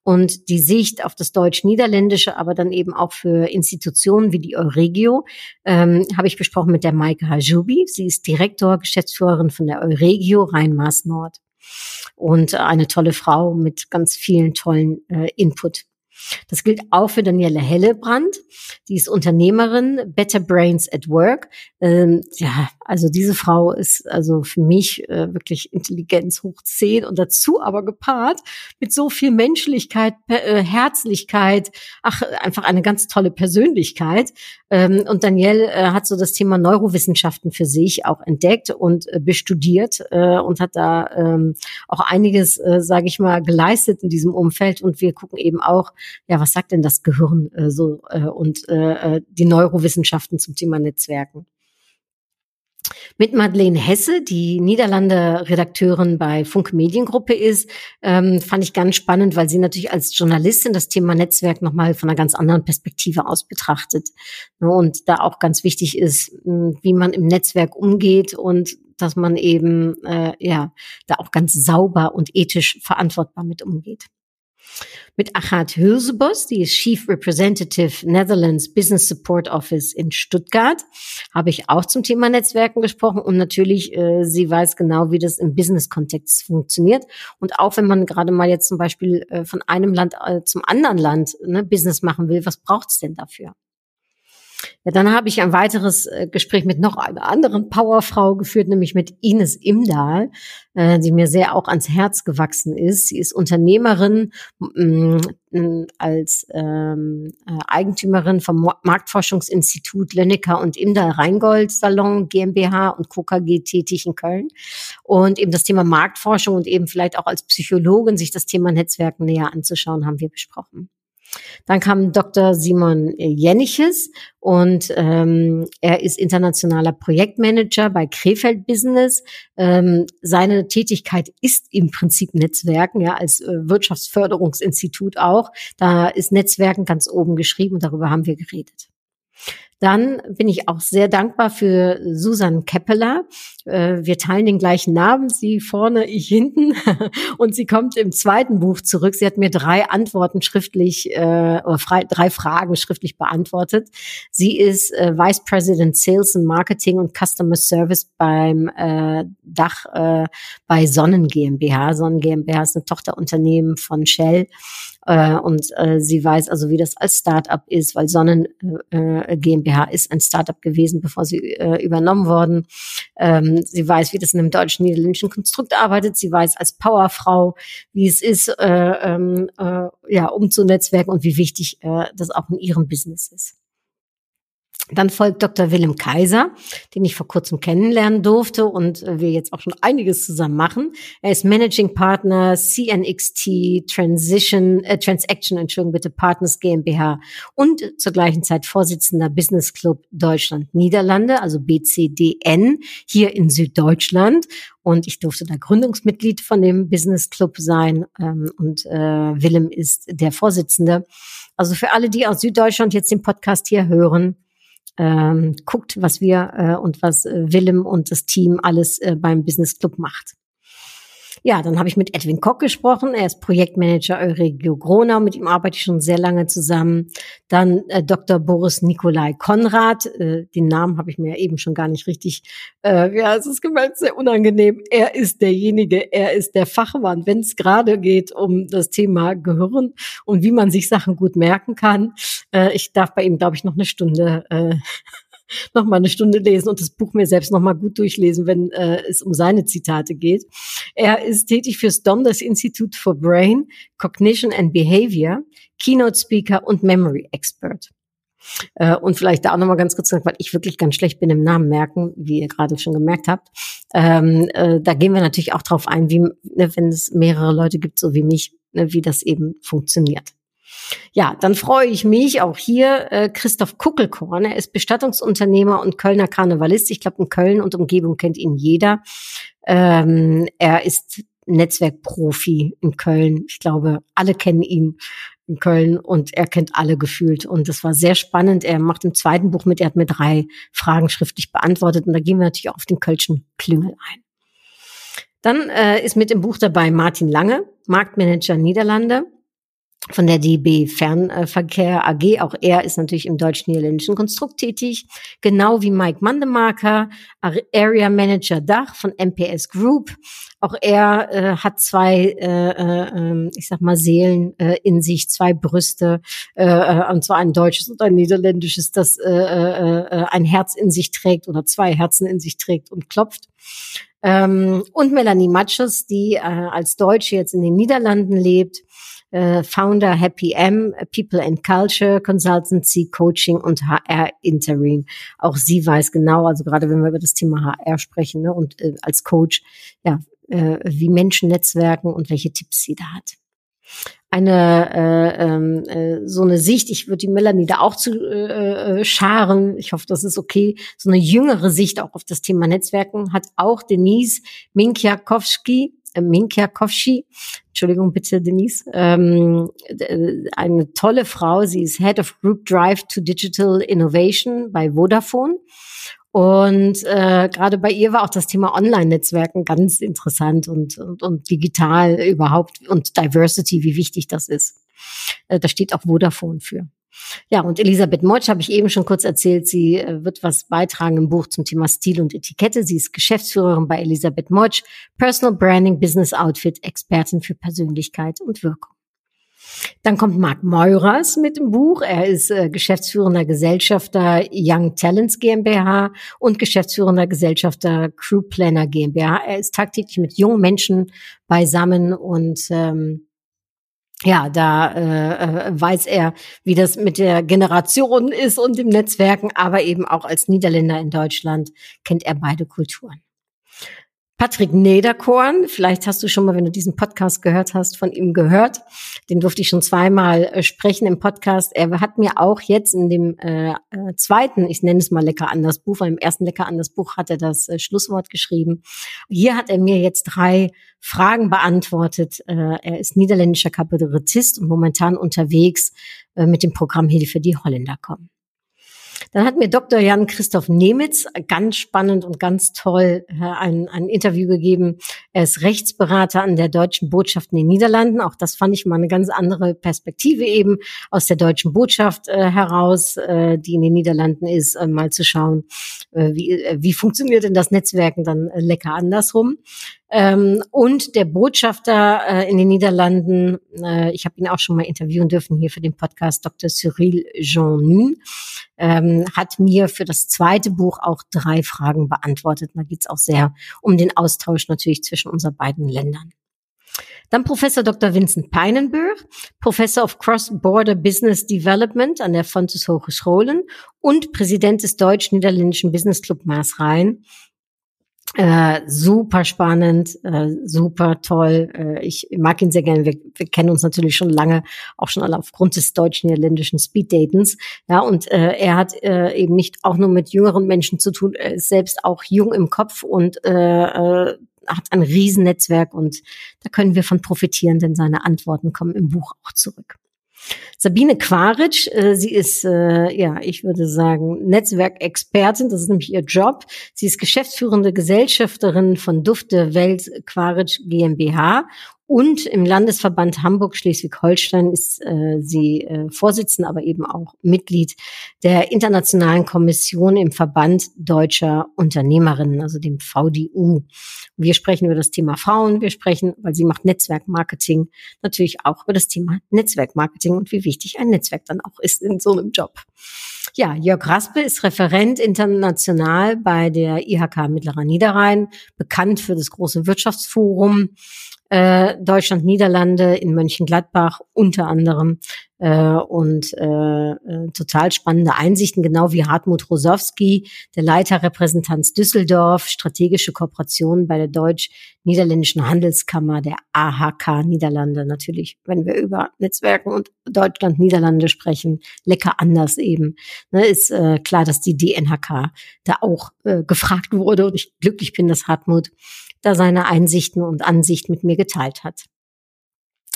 Und die Sicht auf das Deutsch-Niederländische, aber dann eben auch für Institutionen wie die Euregio, ähm, habe ich besprochen mit der Maike Hajubi. Sie ist Direktor, Geschäftsführerin von der Euregio Rhein-Maas Nord und eine tolle Frau mit ganz vielen tollen äh, Input. Das gilt auch für Daniele Hellebrand. Die ist Unternehmerin, Better Brains at Work. Ähm, ja, also diese Frau ist also für mich äh, wirklich Intelligenz hoch zehn und dazu aber gepaart mit so viel Menschlichkeit, äh, Herzlichkeit, ach, einfach eine ganz tolle Persönlichkeit. Ähm, und Danielle äh, hat so das Thema Neurowissenschaften für sich auch entdeckt und äh, bestudiert äh, und hat da ähm, auch einiges, äh, sage ich mal, geleistet in diesem Umfeld. Und wir gucken eben auch, ja, was sagt denn das Gehirn äh, so und die Neurowissenschaften zum Thema Netzwerken? Mit Madeleine Hesse, die Niederlande Redakteurin bei Funk Mediengruppe ist, ähm, fand ich ganz spannend, weil sie natürlich als Journalistin das Thema Netzwerk nochmal von einer ganz anderen Perspektive aus betrachtet. Ne, und da auch ganz wichtig ist, wie man im Netzwerk umgeht und dass man eben äh, ja da auch ganz sauber und ethisch verantwortbar mit umgeht mit Achat Hülsebos, die ist Chief Representative Netherlands Business Support Office in Stuttgart, habe ich auch zum Thema Netzwerken gesprochen und natürlich, äh, sie weiß genau, wie das im Business-Kontext funktioniert. Und auch wenn man gerade mal jetzt zum Beispiel äh, von einem Land äh, zum anderen Land ne, Business machen will, was braucht es denn dafür? Ja, dann habe ich ein weiteres äh, Gespräch mit noch einer anderen Powerfrau geführt, nämlich mit Ines Imdahl, äh, die mir sehr auch ans Herz gewachsen ist. Sie ist Unternehmerin mm, mm, als ähm, äh, Eigentümerin vom Marktforschungsinstitut Lönnecker und Imdahl Rheingold Salon GmbH und KKG tätig in Köln. Und eben das Thema Marktforschung und eben vielleicht auch als Psychologin sich das Thema Netzwerken näher anzuschauen, haben wir besprochen. Dann kam Dr. Simon Jenniches und ähm, er ist internationaler Projektmanager bei Krefeld Business. Ähm, seine Tätigkeit ist im Prinzip Netzwerken, ja, als äh, Wirtschaftsförderungsinstitut auch. Da ist Netzwerken ganz oben geschrieben und darüber haben wir geredet. Dann bin ich auch sehr dankbar für Susan Keppeler. Äh, wir teilen den gleichen Namen, sie vorne, ich hinten. Und sie kommt im zweiten Buch zurück. Sie hat mir drei Antworten schriftlich, äh, oder drei Fragen schriftlich beantwortet. Sie ist äh, Vice President Sales and Marketing und Customer Service beim Dach bei Sonnen GmbH. Sonnen GmbH ist eine Tochterunternehmen von Shell. Äh, und äh, sie weiß also, wie das als Startup ist, weil Sonnen äh, GmbH ist ein Startup gewesen, bevor sie äh, übernommen worden. Ähm, sie weiß, wie das in einem deutschen-niederländischen Konstrukt arbeitet. Sie weiß als Powerfrau, wie es ist, äh, ähm, äh, ja, um zu netzwerken und wie wichtig äh, das auch in ihrem Business ist. Dann folgt Dr. Willem Kaiser, den ich vor kurzem kennenlernen durfte und wir jetzt auch schon einiges zusammen machen. Er ist Managing Partner CNXT Transition, äh, Transaction, Entschuldigung bitte, Partners GmbH und zur gleichen Zeit Vorsitzender Business Club Deutschland Niederlande, also BCDN, hier in Süddeutschland. Und ich durfte da Gründungsmitglied von dem Business Club sein ähm, und äh, Willem ist der Vorsitzende. Also für alle, die aus Süddeutschland jetzt den Podcast hier hören, ähm, guckt, was wir äh, und was äh, Willem und das Team alles äh, beim Business Club macht. Ja, dann habe ich mit Edwin Koch gesprochen. Er ist Projektmanager Euregio Gronau. Mit ihm arbeite ich schon sehr lange zusammen. Dann äh, Dr. Boris Nikolai Konrad. Äh, den Namen habe ich mir eben schon gar nicht richtig. Äh, ja, es ist gemeint sehr unangenehm. Er ist derjenige, er ist der Fachmann, wenn es gerade geht um das Thema Gehirn und wie man sich Sachen gut merken kann. Äh, ich darf bei ihm, glaube ich, noch eine Stunde äh, noch mal eine Stunde lesen und das Buch mir selbst noch mal gut durchlesen, wenn äh, es um seine Zitate geht. Er ist tätig fürs DOM, das Institute for Brain, Cognition and Behavior, Keynote Speaker und Memory Expert. Äh, und vielleicht da auch nochmal ganz kurz weil ich wirklich ganz schlecht bin im Namen merken, wie ihr gerade schon gemerkt habt. Ähm, äh, da gehen wir natürlich auch drauf ein, wie, ne, wenn es mehrere Leute gibt, so wie mich, ne, wie das eben funktioniert. Ja, dann freue ich mich auch hier äh, Christoph Kuckelkorn. Er ist Bestattungsunternehmer und Kölner Karnevalist. Ich glaube, in Köln und Umgebung kennt ihn jeder. Ähm, er ist Netzwerkprofi in Köln. Ich glaube, alle kennen ihn in Köln und er kennt alle gefühlt. Und das war sehr spannend. Er macht im zweiten Buch mit, er hat mir drei Fragen schriftlich beantwortet und da gehen wir natürlich auch auf den Kölschen Klüngel ein. Dann äh, ist mit im Buch dabei Martin Lange, Marktmanager Niederlande von der DB Fernverkehr AG. Auch er ist natürlich im deutsch-niederländischen Konstrukt tätig, genau wie Mike Mandemarker, Area Manager Dach von MPS Group. Auch er äh, hat zwei, äh, äh, ich sag mal, Seelen äh, in sich, zwei Brüste, äh, äh, und zwar ein deutsches und ein niederländisches, das äh, äh, äh, ein Herz in sich trägt oder zwei Herzen in sich trägt und klopft. Ähm, und Melanie Matschus, die äh, als Deutsche jetzt in den Niederlanden lebt äh, Founder Happy M, People and Culture Consultancy, Coaching und HR Interim. Auch sie weiß genau, also gerade wenn wir über das Thema HR sprechen ne, und äh, als Coach, ja, äh, wie Menschen netzwerken und welche Tipps sie da hat. Eine äh, ähm, äh, so eine Sicht, ich würde die Melanie da auch zu äh, äh, scharen, ich hoffe, das ist okay, so eine jüngere Sicht auch auf das Thema Netzwerken hat auch Denise Minkjakowski, äh, Minkjakowski, Entschuldigung bitte Denise, ähm, eine tolle Frau, sie ist Head of Group Drive to Digital Innovation bei Vodafone und äh, gerade bei ihr war auch das Thema Online-Netzwerken ganz interessant und, und, und digital überhaupt und Diversity, wie wichtig das ist. Äh, da steht auch Vodafone für. Ja, und Elisabeth Motsch habe ich eben schon kurz erzählt. Sie äh, wird was beitragen im Buch zum Thema Stil und Etikette. Sie ist Geschäftsführerin bei Elisabeth Motsch, Personal Branding Business Outfit, Expertin für Persönlichkeit und Wirkung. Dann kommt Marc Meuras mit dem Buch. Er ist äh, geschäftsführender Gesellschafter Young Talents GmbH und geschäftsführender Gesellschafter Crew Planner GmbH. Er ist tagtäglich mit jungen Menschen beisammen und ähm, ja, da äh, äh weiß er, wie das mit der Generation ist und dem Netzwerken, aber eben auch als Niederländer in Deutschland kennt er beide Kulturen. Patrick Nederkorn, vielleicht hast du schon mal, wenn du diesen Podcast gehört hast, von ihm gehört. Den durfte ich schon zweimal äh, sprechen im Podcast. Er hat mir auch jetzt in dem äh, äh, zweiten, ich nenne es mal Lecker anders Buch, weil im ersten Lecker anders Buch hat er das äh, Schlusswort geschrieben. Hier hat er mir jetzt drei Fragen beantwortet. Äh, er ist niederländischer Kabarettist und momentan unterwegs äh, mit dem Programm Hilfe, die Holländer kommen. Dann hat mir Dr. Jan Christoph Nemitz ganz spannend und ganz toll äh, ein, ein Interview gegeben. Er ist Rechtsberater an der deutschen Botschaft in den Niederlanden. Auch das fand ich mal eine ganz andere Perspektive eben aus der deutschen Botschaft äh, heraus, äh, die in den Niederlanden ist, mal zu schauen, wie, wie funktioniert denn das Netzwerken dann lecker andersrum. Ähm, und der Botschafter äh, in den Niederlanden, äh, ich habe ihn auch schon mal interviewen dürfen hier für den Podcast, Dr. Cyril Jean Nun, ähm, hat mir für das zweite Buch auch drei Fragen beantwortet. Da geht es auch sehr um den Austausch natürlich zwischen unseren beiden Ländern. Dann Professor Dr. Vincent Peinenburg, Professor of Cross-Border Business Development an der Fontes Hogescholen und Präsident des Deutsch-Niederländischen Business Club Maasrhein äh, super spannend, äh, super toll. Äh, ich mag ihn sehr gerne. Wir, wir kennen uns natürlich schon lange, auch schon alle aufgrund des deutsch-niederländischen Speeddatens. Ja, und äh, er hat äh, eben nicht auch nur mit jüngeren Menschen zu tun, er ist selbst auch jung im Kopf und äh, äh, hat ein Riesennetzwerk und da können wir von profitieren, denn seine Antworten kommen im Buch auch zurück. Sabine Quaritsch, äh, sie ist, äh, ja, ich würde sagen, Netzwerkexpertin, das ist nämlich ihr Job. Sie ist geschäftsführende Gesellschafterin von Dufte Welt Quaritsch GmbH und im Landesverband Hamburg-Schleswig-Holstein ist äh, sie äh, Vorsitzende, aber eben auch Mitglied der Internationalen Kommission im Verband Deutscher Unternehmerinnen, also dem VDU. Wir sprechen über das Thema Frauen, wir sprechen, weil sie macht Netzwerkmarketing, natürlich auch über das Thema Netzwerkmarketing und wie wichtig ein Netzwerk dann auch ist in so einem Job. Ja, Jörg Raspe ist Referent international bei der IHK Mittlerer Niederrhein, bekannt für das große Wirtschaftsforum äh, Deutschland, Niederlande in Mönchengladbach unter anderem äh, und äh, äh, total spannende Einsichten, genau wie Hartmut Rosowski, der Leiter Repräsentanz Düsseldorf, strategische Kooperation bei der Deutsch-Niederländischen Handelskammer, der AHK Niederlande. Natürlich, wenn wir über Netzwerken und Deutschland, Niederlande sprechen, lecker anders eben. Ne, ist äh, klar, dass die DNHK da auch äh, gefragt wurde und ich glücklich bin, dass Hartmut da seine Einsichten und Ansicht mit mir geteilt hat.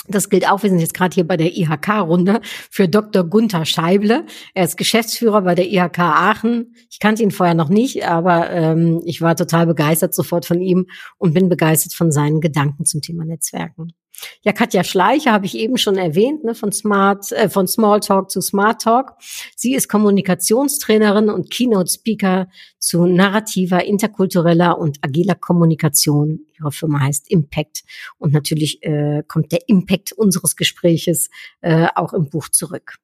Das gilt auch, wir sind jetzt gerade hier bei der IHK-Runde, für Dr. Gunther Scheible. Er ist Geschäftsführer bei der IHK Aachen. Ich kannte ihn vorher noch nicht, aber ähm, ich war total begeistert sofort von ihm und bin begeistert von seinen Gedanken zum Thema Netzwerken. Ja, Katja Schleicher habe ich eben schon erwähnt, ne, von Smart, äh, von Smalltalk zu Smart Talk. Sie ist Kommunikationstrainerin und Keynote Speaker zu narrativer, interkultureller und agiler Kommunikation. Ihre Firma heißt Impact und natürlich äh, kommt der Impact unseres Gespräches äh, auch im Buch zurück.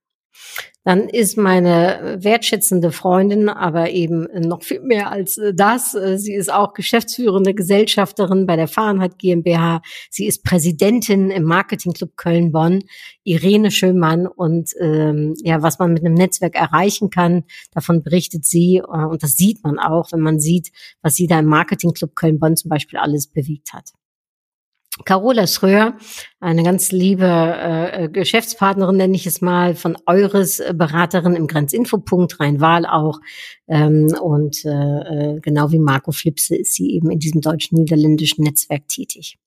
Dann ist meine wertschätzende Freundin aber eben noch viel mehr als das. Sie ist auch geschäftsführende Gesellschafterin bei der Fahrenheit GmbH. Sie ist Präsidentin im Marketingclub Köln-Bonn, Irene Schönmann. Und ähm, ja, was man mit einem Netzwerk erreichen kann, davon berichtet sie. Und das sieht man auch, wenn man sieht, was sie da im Marketingclub Köln-Bonn zum Beispiel alles bewegt hat. Carola Schröer, eine ganz liebe äh, Geschäftspartnerin, nenne ich es mal, von Eures äh, Beraterin im Grenzinfopunkt Rhein-Waal auch. Ähm, und äh, äh, genau wie Marco Flipse ist sie eben in diesem deutsch-niederländischen Netzwerk tätig.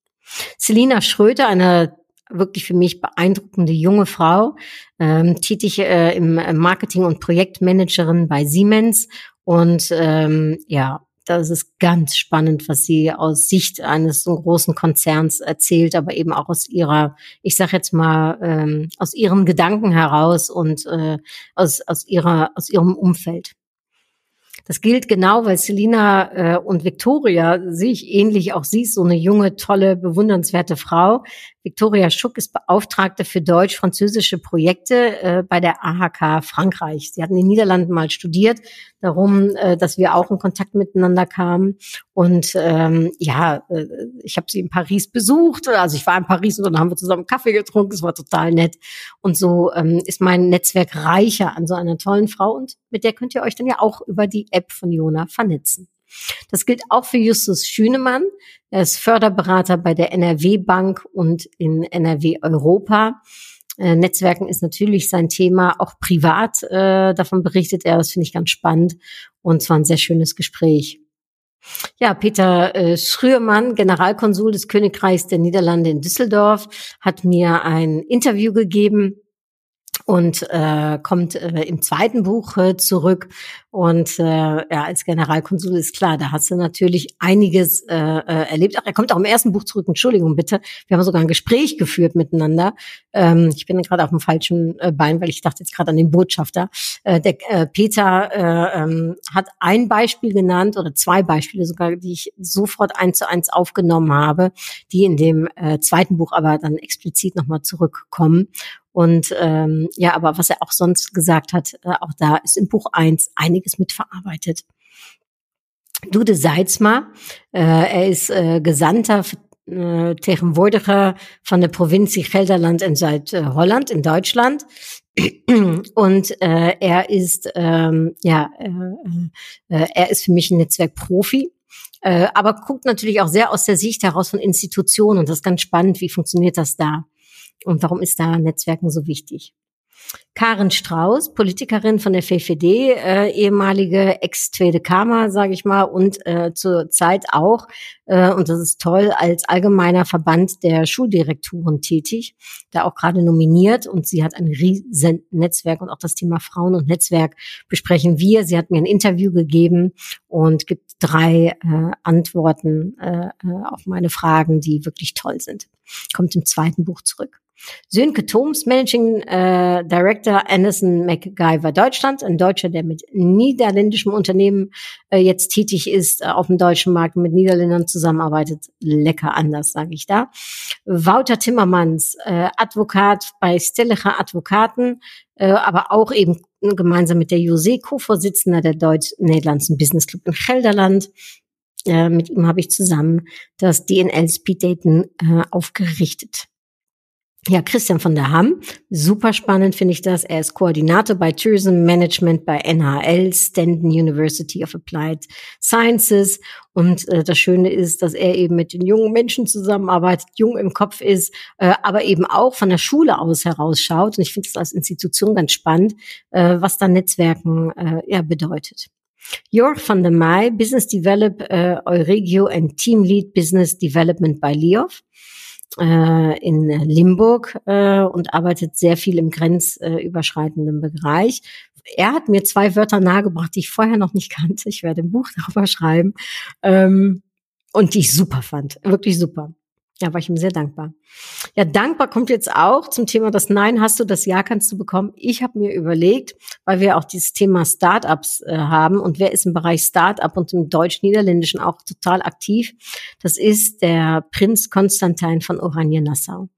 Selina Schröter, eine wirklich für mich beeindruckende junge Frau, ähm, tätig äh, im Marketing und Projektmanagerin bei Siemens und ähm, ja das ist ganz spannend, was sie aus Sicht eines so großen Konzerns erzählt, aber eben auch aus ihrer, ich sage jetzt mal, ähm, aus ihren Gedanken heraus und äh, aus, aus ihrer, aus ihrem Umfeld. Das gilt genau, weil Selina äh, und Victoria sehe ich ähnlich. Auch sie ist so eine junge, tolle, bewundernswerte Frau. Victoria Schuck ist Beauftragte für deutsch-französische Projekte äh, bei der AHK Frankreich. Sie hat in den Niederlanden mal studiert, darum, äh, dass wir auch in Kontakt miteinander kamen. Und ähm, ja, äh, ich habe sie in Paris besucht. Also ich war in Paris und dann haben wir zusammen Kaffee getrunken. Es war total nett. Und so ähm, ist mein Netzwerk reicher an so einer tollen Frau. Und mit der könnt ihr euch dann ja auch über die App von Jona vernetzen. Das gilt auch für Justus Schünemann. Er ist Förderberater bei der NRW Bank und in NRW Europa. Äh, Netzwerken ist natürlich sein Thema, auch privat. Äh, davon berichtet er, das finde ich ganz spannend. Und zwar ein sehr schönes Gespräch. Ja, Peter äh, Schröermann, Generalkonsul des Königreichs der Niederlande in Düsseldorf, hat mir ein Interview gegeben und äh, kommt äh, im zweiten Buch äh, zurück. Und äh, ja, als Generalkonsul ist klar, da hast du natürlich einiges äh, äh, erlebt. Ach, er kommt auch im ersten Buch zurück. Entschuldigung bitte. Wir haben sogar ein Gespräch geführt miteinander. Ähm, ich bin gerade auf dem falschen äh, Bein, weil ich dachte jetzt gerade an den Botschafter. Äh, der äh, Peter äh, ähm, hat ein Beispiel genannt oder zwei Beispiele sogar, die ich sofort eins zu eins aufgenommen habe, die in dem äh, zweiten Buch aber dann explizit nochmal zurückkommen. Und ähm, ja, aber was er auch sonst gesagt hat, äh, auch da ist im Buch eins einiges mitverarbeitet. Dude Seidsma, äh, er ist äh, Gesandter äh, tegenwoordiger von der Provinz Gelderland in Zuid-Holland in Deutschland. Und äh, er ist ähm, ja, äh, äh, er ist für mich ein Netzwerkprofi. Äh, aber guckt natürlich auch sehr aus der Sicht heraus von Institutionen und das ist ganz spannend, wie funktioniert das da? Und warum ist da Netzwerken so wichtig? Karin Strauß, Politikerin von der VVD, äh, ehemalige Ex-Tweede Kammer, sage ich mal, und äh, zur auch, äh, und das ist toll, als allgemeiner Verband der Schuldirektoren tätig, da auch gerade nominiert und sie hat ein riesen Netzwerk und auch das Thema Frauen und Netzwerk besprechen wir. Sie hat mir ein Interview gegeben und gibt drei äh, Antworten äh, äh auf meine Fragen, die wirklich toll sind. Kommt im zweiten Buch zurück. Sönke Thoms, Managing äh, Director Anderson MacGyver Deutschland, ein Deutscher, der mit niederländischem Unternehmen äh, jetzt tätig ist, äh, auf dem deutschen Markt mit Niederländern zusammenarbeitet. Lecker anders, sage ich da. Wouter Timmermans, äh, Advokat bei Stellicher Advokaten, äh, aber auch eben gemeinsam mit der Jose, Co-Vorsitzender der Deutsch-Niederlandsen Business Club in Gelderland. Äh, mit ihm habe ich zusammen das DNL Speed Daten äh, aufgerichtet. Ja, Christian von der Hamm, super spannend finde ich das. Er ist Koordinator bei Tourism Management bei NHL, Stanton University of Applied Sciences. Und äh, das Schöne ist, dass er eben mit den jungen Menschen zusammenarbeitet, jung im Kopf ist, äh, aber eben auch von der Schule aus herausschaut. Und ich finde das als Institution ganz spannend, äh, was da Netzwerken äh, ja, bedeutet. Jörg van der Meij, Business Develop uh, Euregio and Team Lead Business Development bei Liof äh, in Limburg äh, und arbeitet sehr viel im grenzüberschreitenden Bereich. Er hat mir zwei Wörter nahegebracht, die ich vorher noch nicht kannte. Ich werde ein Buch darüber schreiben ähm, und die ich super fand, wirklich super. Ja, war ich ihm sehr dankbar. Ja, dankbar kommt jetzt auch zum Thema das Nein hast du, das Ja kannst du bekommen. Ich habe mir überlegt, weil wir auch dieses Thema Startups äh, haben und wer ist im Bereich Startup und im Deutsch-Niederländischen auch total aktiv, das ist der Prinz Konstantin von Oranien-Nassau.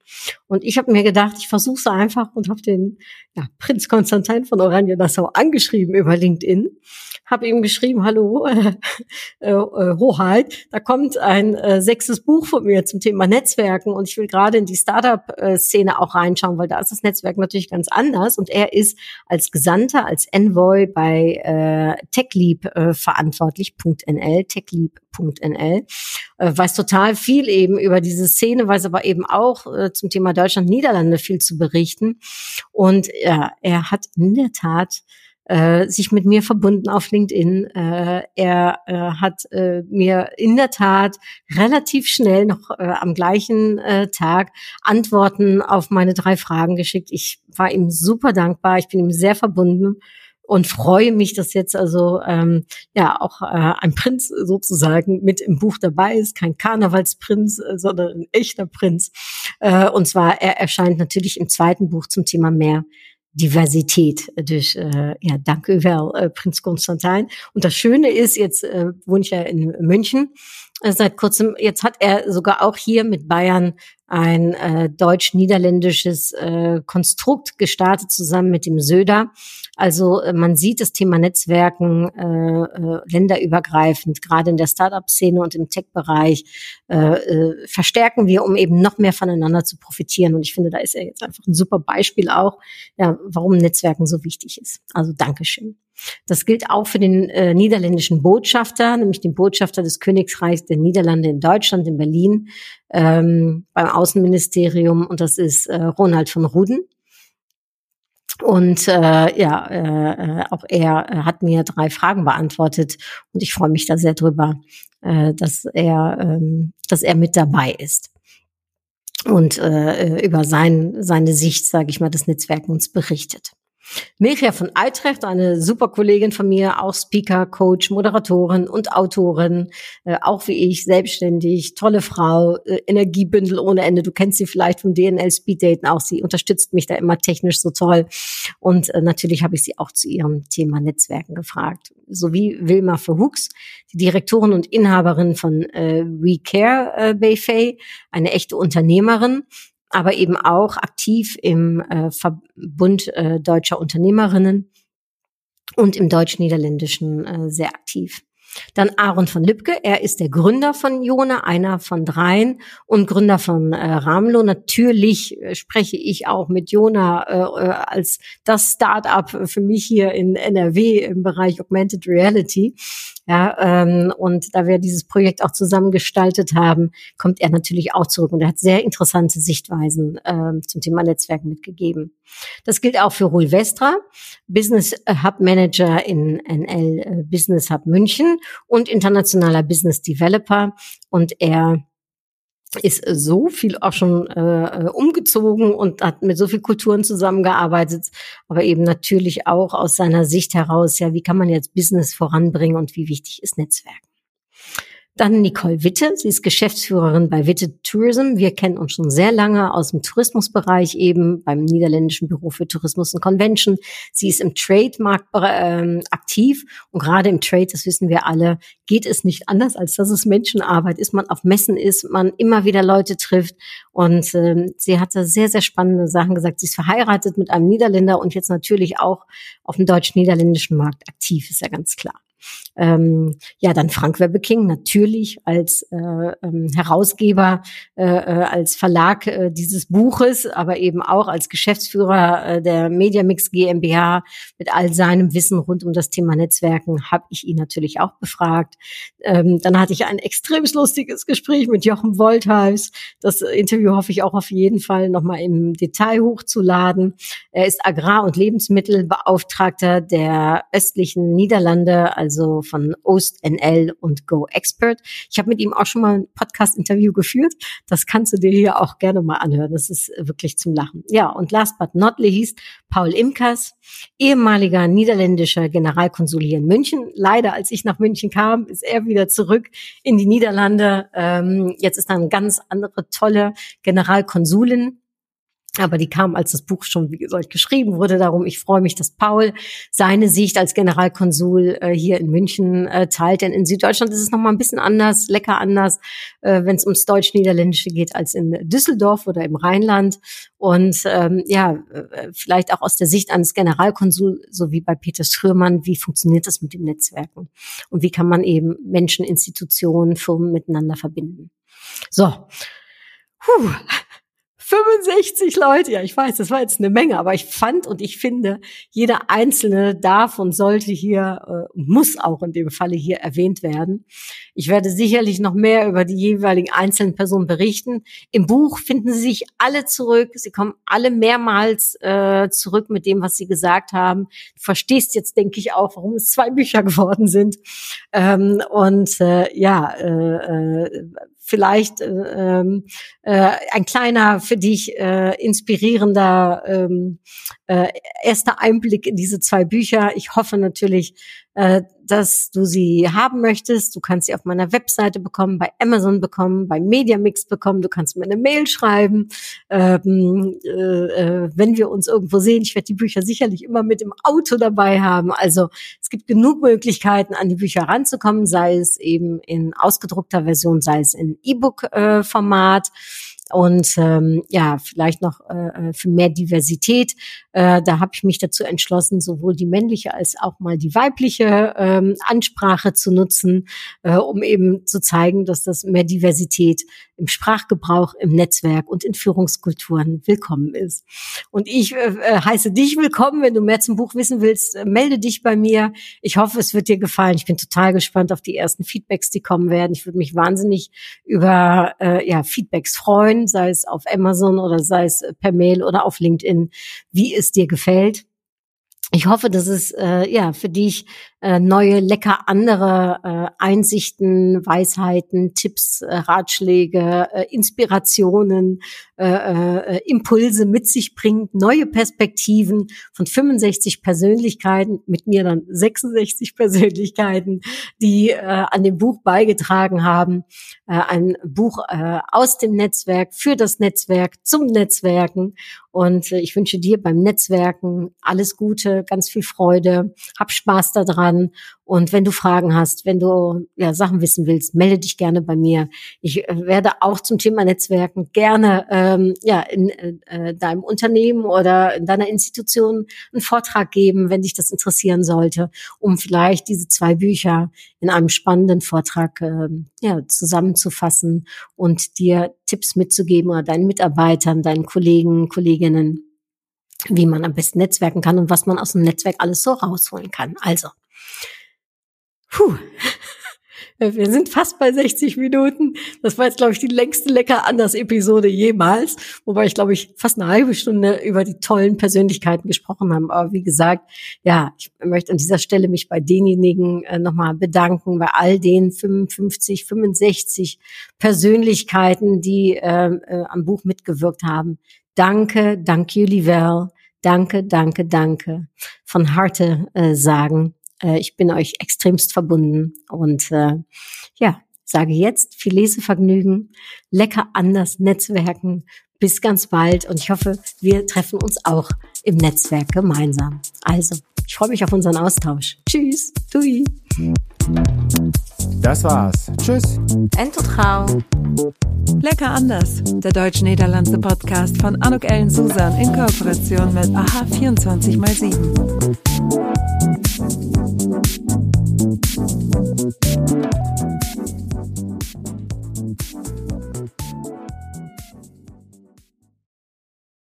Und ich habe mir gedacht, ich versuche es einfach und habe den ja, Prinz Konstantin von Oranien-Nassau angeschrieben über LinkedIn habe ihm geschrieben, hallo, äh, äh, Hoheit, da kommt ein äh, sechstes Buch von mir zum Thema Netzwerken und ich will gerade in die Startup-Szene auch reinschauen, weil da ist das Netzwerk natürlich ganz anders. Und er ist als Gesandter, als Envoy bei äh, TechLeap äh, verantwortlich, .nl, techleap.nl, äh, weiß total viel eben über diese Szene, weiß aber eben auch äh, zum Thema Deutschland, Niederlande viel zu berichten. Und ja, er hat in der Tat äh, sich mit mir verbunden auf LinkedIn. Äh, er äh, hat äh, mir in der Tat relativ schnell noch äh, am gleichen äh, Tag Antworten auf meine drei Fragen geschickt. Ich war ihm super dankbar. Ich bin ihm sehr verbunden und freue mich, dass jetzt also ähm, ja auch äh, ein Prinz sozusagen mit im Buch dabei ist, kein Karnevalsprinz, äh, sondern ein echter Prinz. Äh, und zwar er erscheint natürlich im zweiten Buch zum Thema mehr Diversität. Dus uh, ja, dank u wel, uh, Prins Konstantin. Und das Schöne ist, jetzt uh, wohne ich ja in München seit kurzem, jetzt hat er sogar auch hier mit Bayern ein äh, deutsch-niederländisches äh, Konstrukt gestartet zusammen mit dem Söder. Also äh, man sieht das Thema Netzwerken äh, äh, länderübergreifend, gerade in der Startup-Szene und im Tech-Bereich äh, äh, verstärken wir, um eben noch mehr voneinander zu profitieren. Und ich finde, da ist er jetzt einfach ein super Beispiel auch, ja, warum Netzwerken so wichtig ist. Also Dankeschön. Das gilt auch für den äh, niederländischen Botschafter, nämlich den Botschafter des Königreichs der Niederlande in Deutschland, in Berlin, ähm, beim Außenministerium. Und das ist äh, Ronald von Ruden. Und äh, ja, äh, auch er äh, hat mir drei Fragen beantwortet und ich freue mich da sehr drüber, äh, dass er, ähm, dass er mit dabei ist und äh, über sein, seine Sicht, sage ich mal, des Netzwerkens berichtet. Mirja von Eitrecht, eine super Kollegin von mir, auch Speaker, Coach, Moderatorin und Autorin, äh, auch wie ich, selbstständig, tolle Frau, äh, Energiebündel ohne Ende. Du kennst sie vielleicht vom DNL Speed Daten auch. Sie unterstützt mich da immer technisch so toll. Und äh, natürlich habe ich sie auch zu ihrem Thema Netzwerken gefragt. Sowie Wilma Verhux, die Direktorin und Inhaberin von äh, We Care äh, Bayfay, eine echte Unternehmerin aber eben auch aktiv im äh, Verbund äh, deutscher Unternehmerinnen und im deutsch-niederländischen äh, sehr aktiv. Dann Aaron von Lübcke, er ist der Gründer von Jona, einer von dreien und Gründer von äh, Ramlo. Natürlich äh, spreche ich auch mit Jona äh, äh als das Start-up für mich hier in NRW im Bereich Augmented Reality. Ja, ähm, und da wir dieses Projekt auch zusammen gestaltet haben, kommt er natürlich auch zurück und er hat sehr interessante Sichtweisen ähm, zum Thema Netzwerk mitgegeben. Das gilt auch für Rui Vestra, Business Hub Manager in NL äh, Business Hub München und internationaler Business Developer. Und er ist so viel auch schon äh, äh, umgezogen und hat mit so viel Kulturen zusammengearbeitet, aber eben natürlich auch aus seiner Sicht heraus, ja, wie kann man jetzt Business voranbringen und wie wichtig ist Netzwerk? Dann Nicole Witte. Sie ist Geschäftsführerin bei Witte Tourism. Wir kennen uns schon sehr lange aus dem Tourismusbereich eben beim niederländischen Büro für Tourismus und Convention. Sie ist im Trade-Markt äh, aktiv und gerade im Trade, das wissen wir alle, geht es nicht anders, als dass es Menschenarbeit ist, man auf Messen ist, man immer wieder Leute trifft und äh, sie hat da sehr, sehr spannende Sachen gesagt. Sie ist verheiratet mit einem Niederländer und jetzt natürlich auch auf dem deutsch-niederländischen Markt aktiv, ist ja ganz klar. Ähm, ja, dann Frank Webbeking natürlich als äh, ähm, Herausgeber, äh, äh, als Verlag äh, dieses Buches, aber eben auch als Geschäftsführer äh, der Mediamix GmbH mit all seinem Wissen rund um das Thema Netzwerken habe ich ihn natürlich auch befragt. Ähm, dann hatte ich ein extrem lustiges Gespräch mit Jochen Woltheis. Das Interview hoffe ich auch auf jeden Fall nochmal im Detail hochzuladen. Er ist Agrar- und Lebensmittelbeauftragter der östlichen Niederlande, also von OstNL und Go Expert. Ich habe mit ihm auch schon mal ein Podcast-Interview geführt. Das kannst du dir hier auch gerne mal anhören. Das ist wirklich zum Lachen. Ja, und last but not least, Paul Imkers, ehemaliger niederländischer Generalkonsul hier in München. Leider, als ich nach München kam, ist er wieder zurück in die Niederlande. Ähm, jetzt ist da eine ganz andere tolle Generalkonsulin aber die kam, als das Buch schon, wie gesagt, geschrieben wurde. Darum, ich freue mich, dass Paul seine Sicht als Generalkonsul äh, hier in München äh, teilt. Denn in Süddeutschland ist es nochmal ein bisschen anders, lecker anders, äh, wenn es ums Deutsch-Niederländische geht, als in Düsseldorf oder im Rheinland. Und ähm, ja, äh, vielleicht auch aus der Sicht eines Generalkonsul, so wie bei Peter Schrömann, wie funktioniert das mit den Netzwerken? Und wie kann man eben Menschen, Institutionen, Firmen miteinander verbinden? So. Puh. 65 Leute, ja, ich weiß, das war jetzt eine Menge, aber ich fand und ich finde, jeder Einzelne darf und sollte hier, äh, muss auch in dem Falle hier erwähnt werden. Ich werde sicherlich noch mehr über die jeweiligen einzelnen Personen berichten. Im Buch finden Sie sich alle zurück. Sie kommen alle mehrmals äh, zurück mit dem, was Sie gesagt haben. Du verstehst jetzt, denke ich, auch, warum es zwei Bücher geworden sind. Ähm, und äh, ja, äh, äh vielleicht äh, äh, ein kleiner, für dich äh, inspirierender ähm, äh, erster Einblick in diese zwei Bücher. Ich hoffe natürlich, äh, dass du sie haben möchtest. Du kannst sie auf meiner Webseite bekommen, bei Amazon bekommen, bei Mediamix bekommen. Du kannst mir eine Mail schreiben. Ähm, äh, äh, wenn wir uns irgendwo sehen, ich werde die Bücher sicherlich immer mit im Auto dabei haben. Also es gibt genug Möglichkeiten, an die Bücher ranzukommen, sei es eben in ausgedruckter Version, sei es in E-Book-Format. Äh, und ähm, ja, vielleicht noch äh, äh, für mehr Diversität. Äh, da habe ich mich dazu entschlossen, sowohl die männliche als auch mal die weibliche ähm, Ansprache zu nutzen, äh, um eben zu zeigen, dass das mehr Diversität im Sprachgebrauch, im Netzwerk und in Führungskulturen willkommen ist. Und ich äh, äh heiße dich willkommen. Wenn du mehr zum Buch wissen willst, äh, melde dich bei mir. Ich hoffe, es wird dir gefallen. Ich bin total gespannt auf die ersten Feedbacks, die kommen werden. Ich würde mich wahnsinnig über äh, ja, Feedbacks freuen, sei es auf Amazon oder sei es per Mail oder auf LinkedIn, wie es dir gefällt. Ich hoffe, dass es äh, ja für dich äh, neue, lecker andere äh, Einsichten, Weisheiten, Tipps, äh, Ratschläge, äh, Inspirationen, äh, äh, Impulse mit sich bringt, neue Perspektiven von 65 Persönlichkeiten, mit mir dann 66 Persönlichkeiten, die äh, an dem Buch beigetragen haben. Äh, ein Buch äh, aus dem Netzwerk, für das Netzwerk, zum Netzwerken. Und äh, ich wünsche dir beim Netzwerken alles Gute, ganz viel Freude, hab Spaß daran an. Und wenn du Fragen hast, wenn du ja, Sachen wissen willst, melde dich gerne bei mir. Ich äh, werde auch zum Thema Netzwerken gerne ähm, ja, in äh, deinem Unternehmen oder in deiner Institution einen Vortrag geben, wenn dich das interessieren sollte, um vielleicht diese zwei Bücher in einem spannenden Vortrag äh, ja, zusammenzufassen und dir Tipps mitzugeben oder deinen Mitarbeitern, deinen Kollegen, Kolleginnen wie man am besten netzwerken kann und was man aus dem Netzwerk alles so rausholen kann. Also, Puh. Wir sind fast bei 60 Minuten. Das war jetzt, glaube ich, die längste Lecker anders Episode jemals, wobei ich, glaube ich, fast eine halbe Stunde über die tollen Persönlichkeiten gesprochen haben. Aber wie gesagt, ja, ich möchte an dieser Stelle mich bei denjenigen äh, nochmal bedanken, bei all den 55, 65 Persönlichkeiten, die äh, äh, am Buch mitgewirkt haben. Danke, danke, Julie Danke, danke, danke. Von Harte äh, sagen äh, ich bin euch extremst verbunden und äh, ja, sage jetzt viel Lesevergnügen, lecker anders Netzwerken. Bis ganz bald und ich hoffe, wir treffen uns auch im Netzwerk gemeinsam. Also, ich freue mich auf unseren Austausch. Tschüss, Tui. Das war's. Tschüss. Ento Trau. Lecker anders. Der deutsch-niederlandse Podcast von Anuk Ellen Susan in Kooperation mit AHA 24x7. Thank you.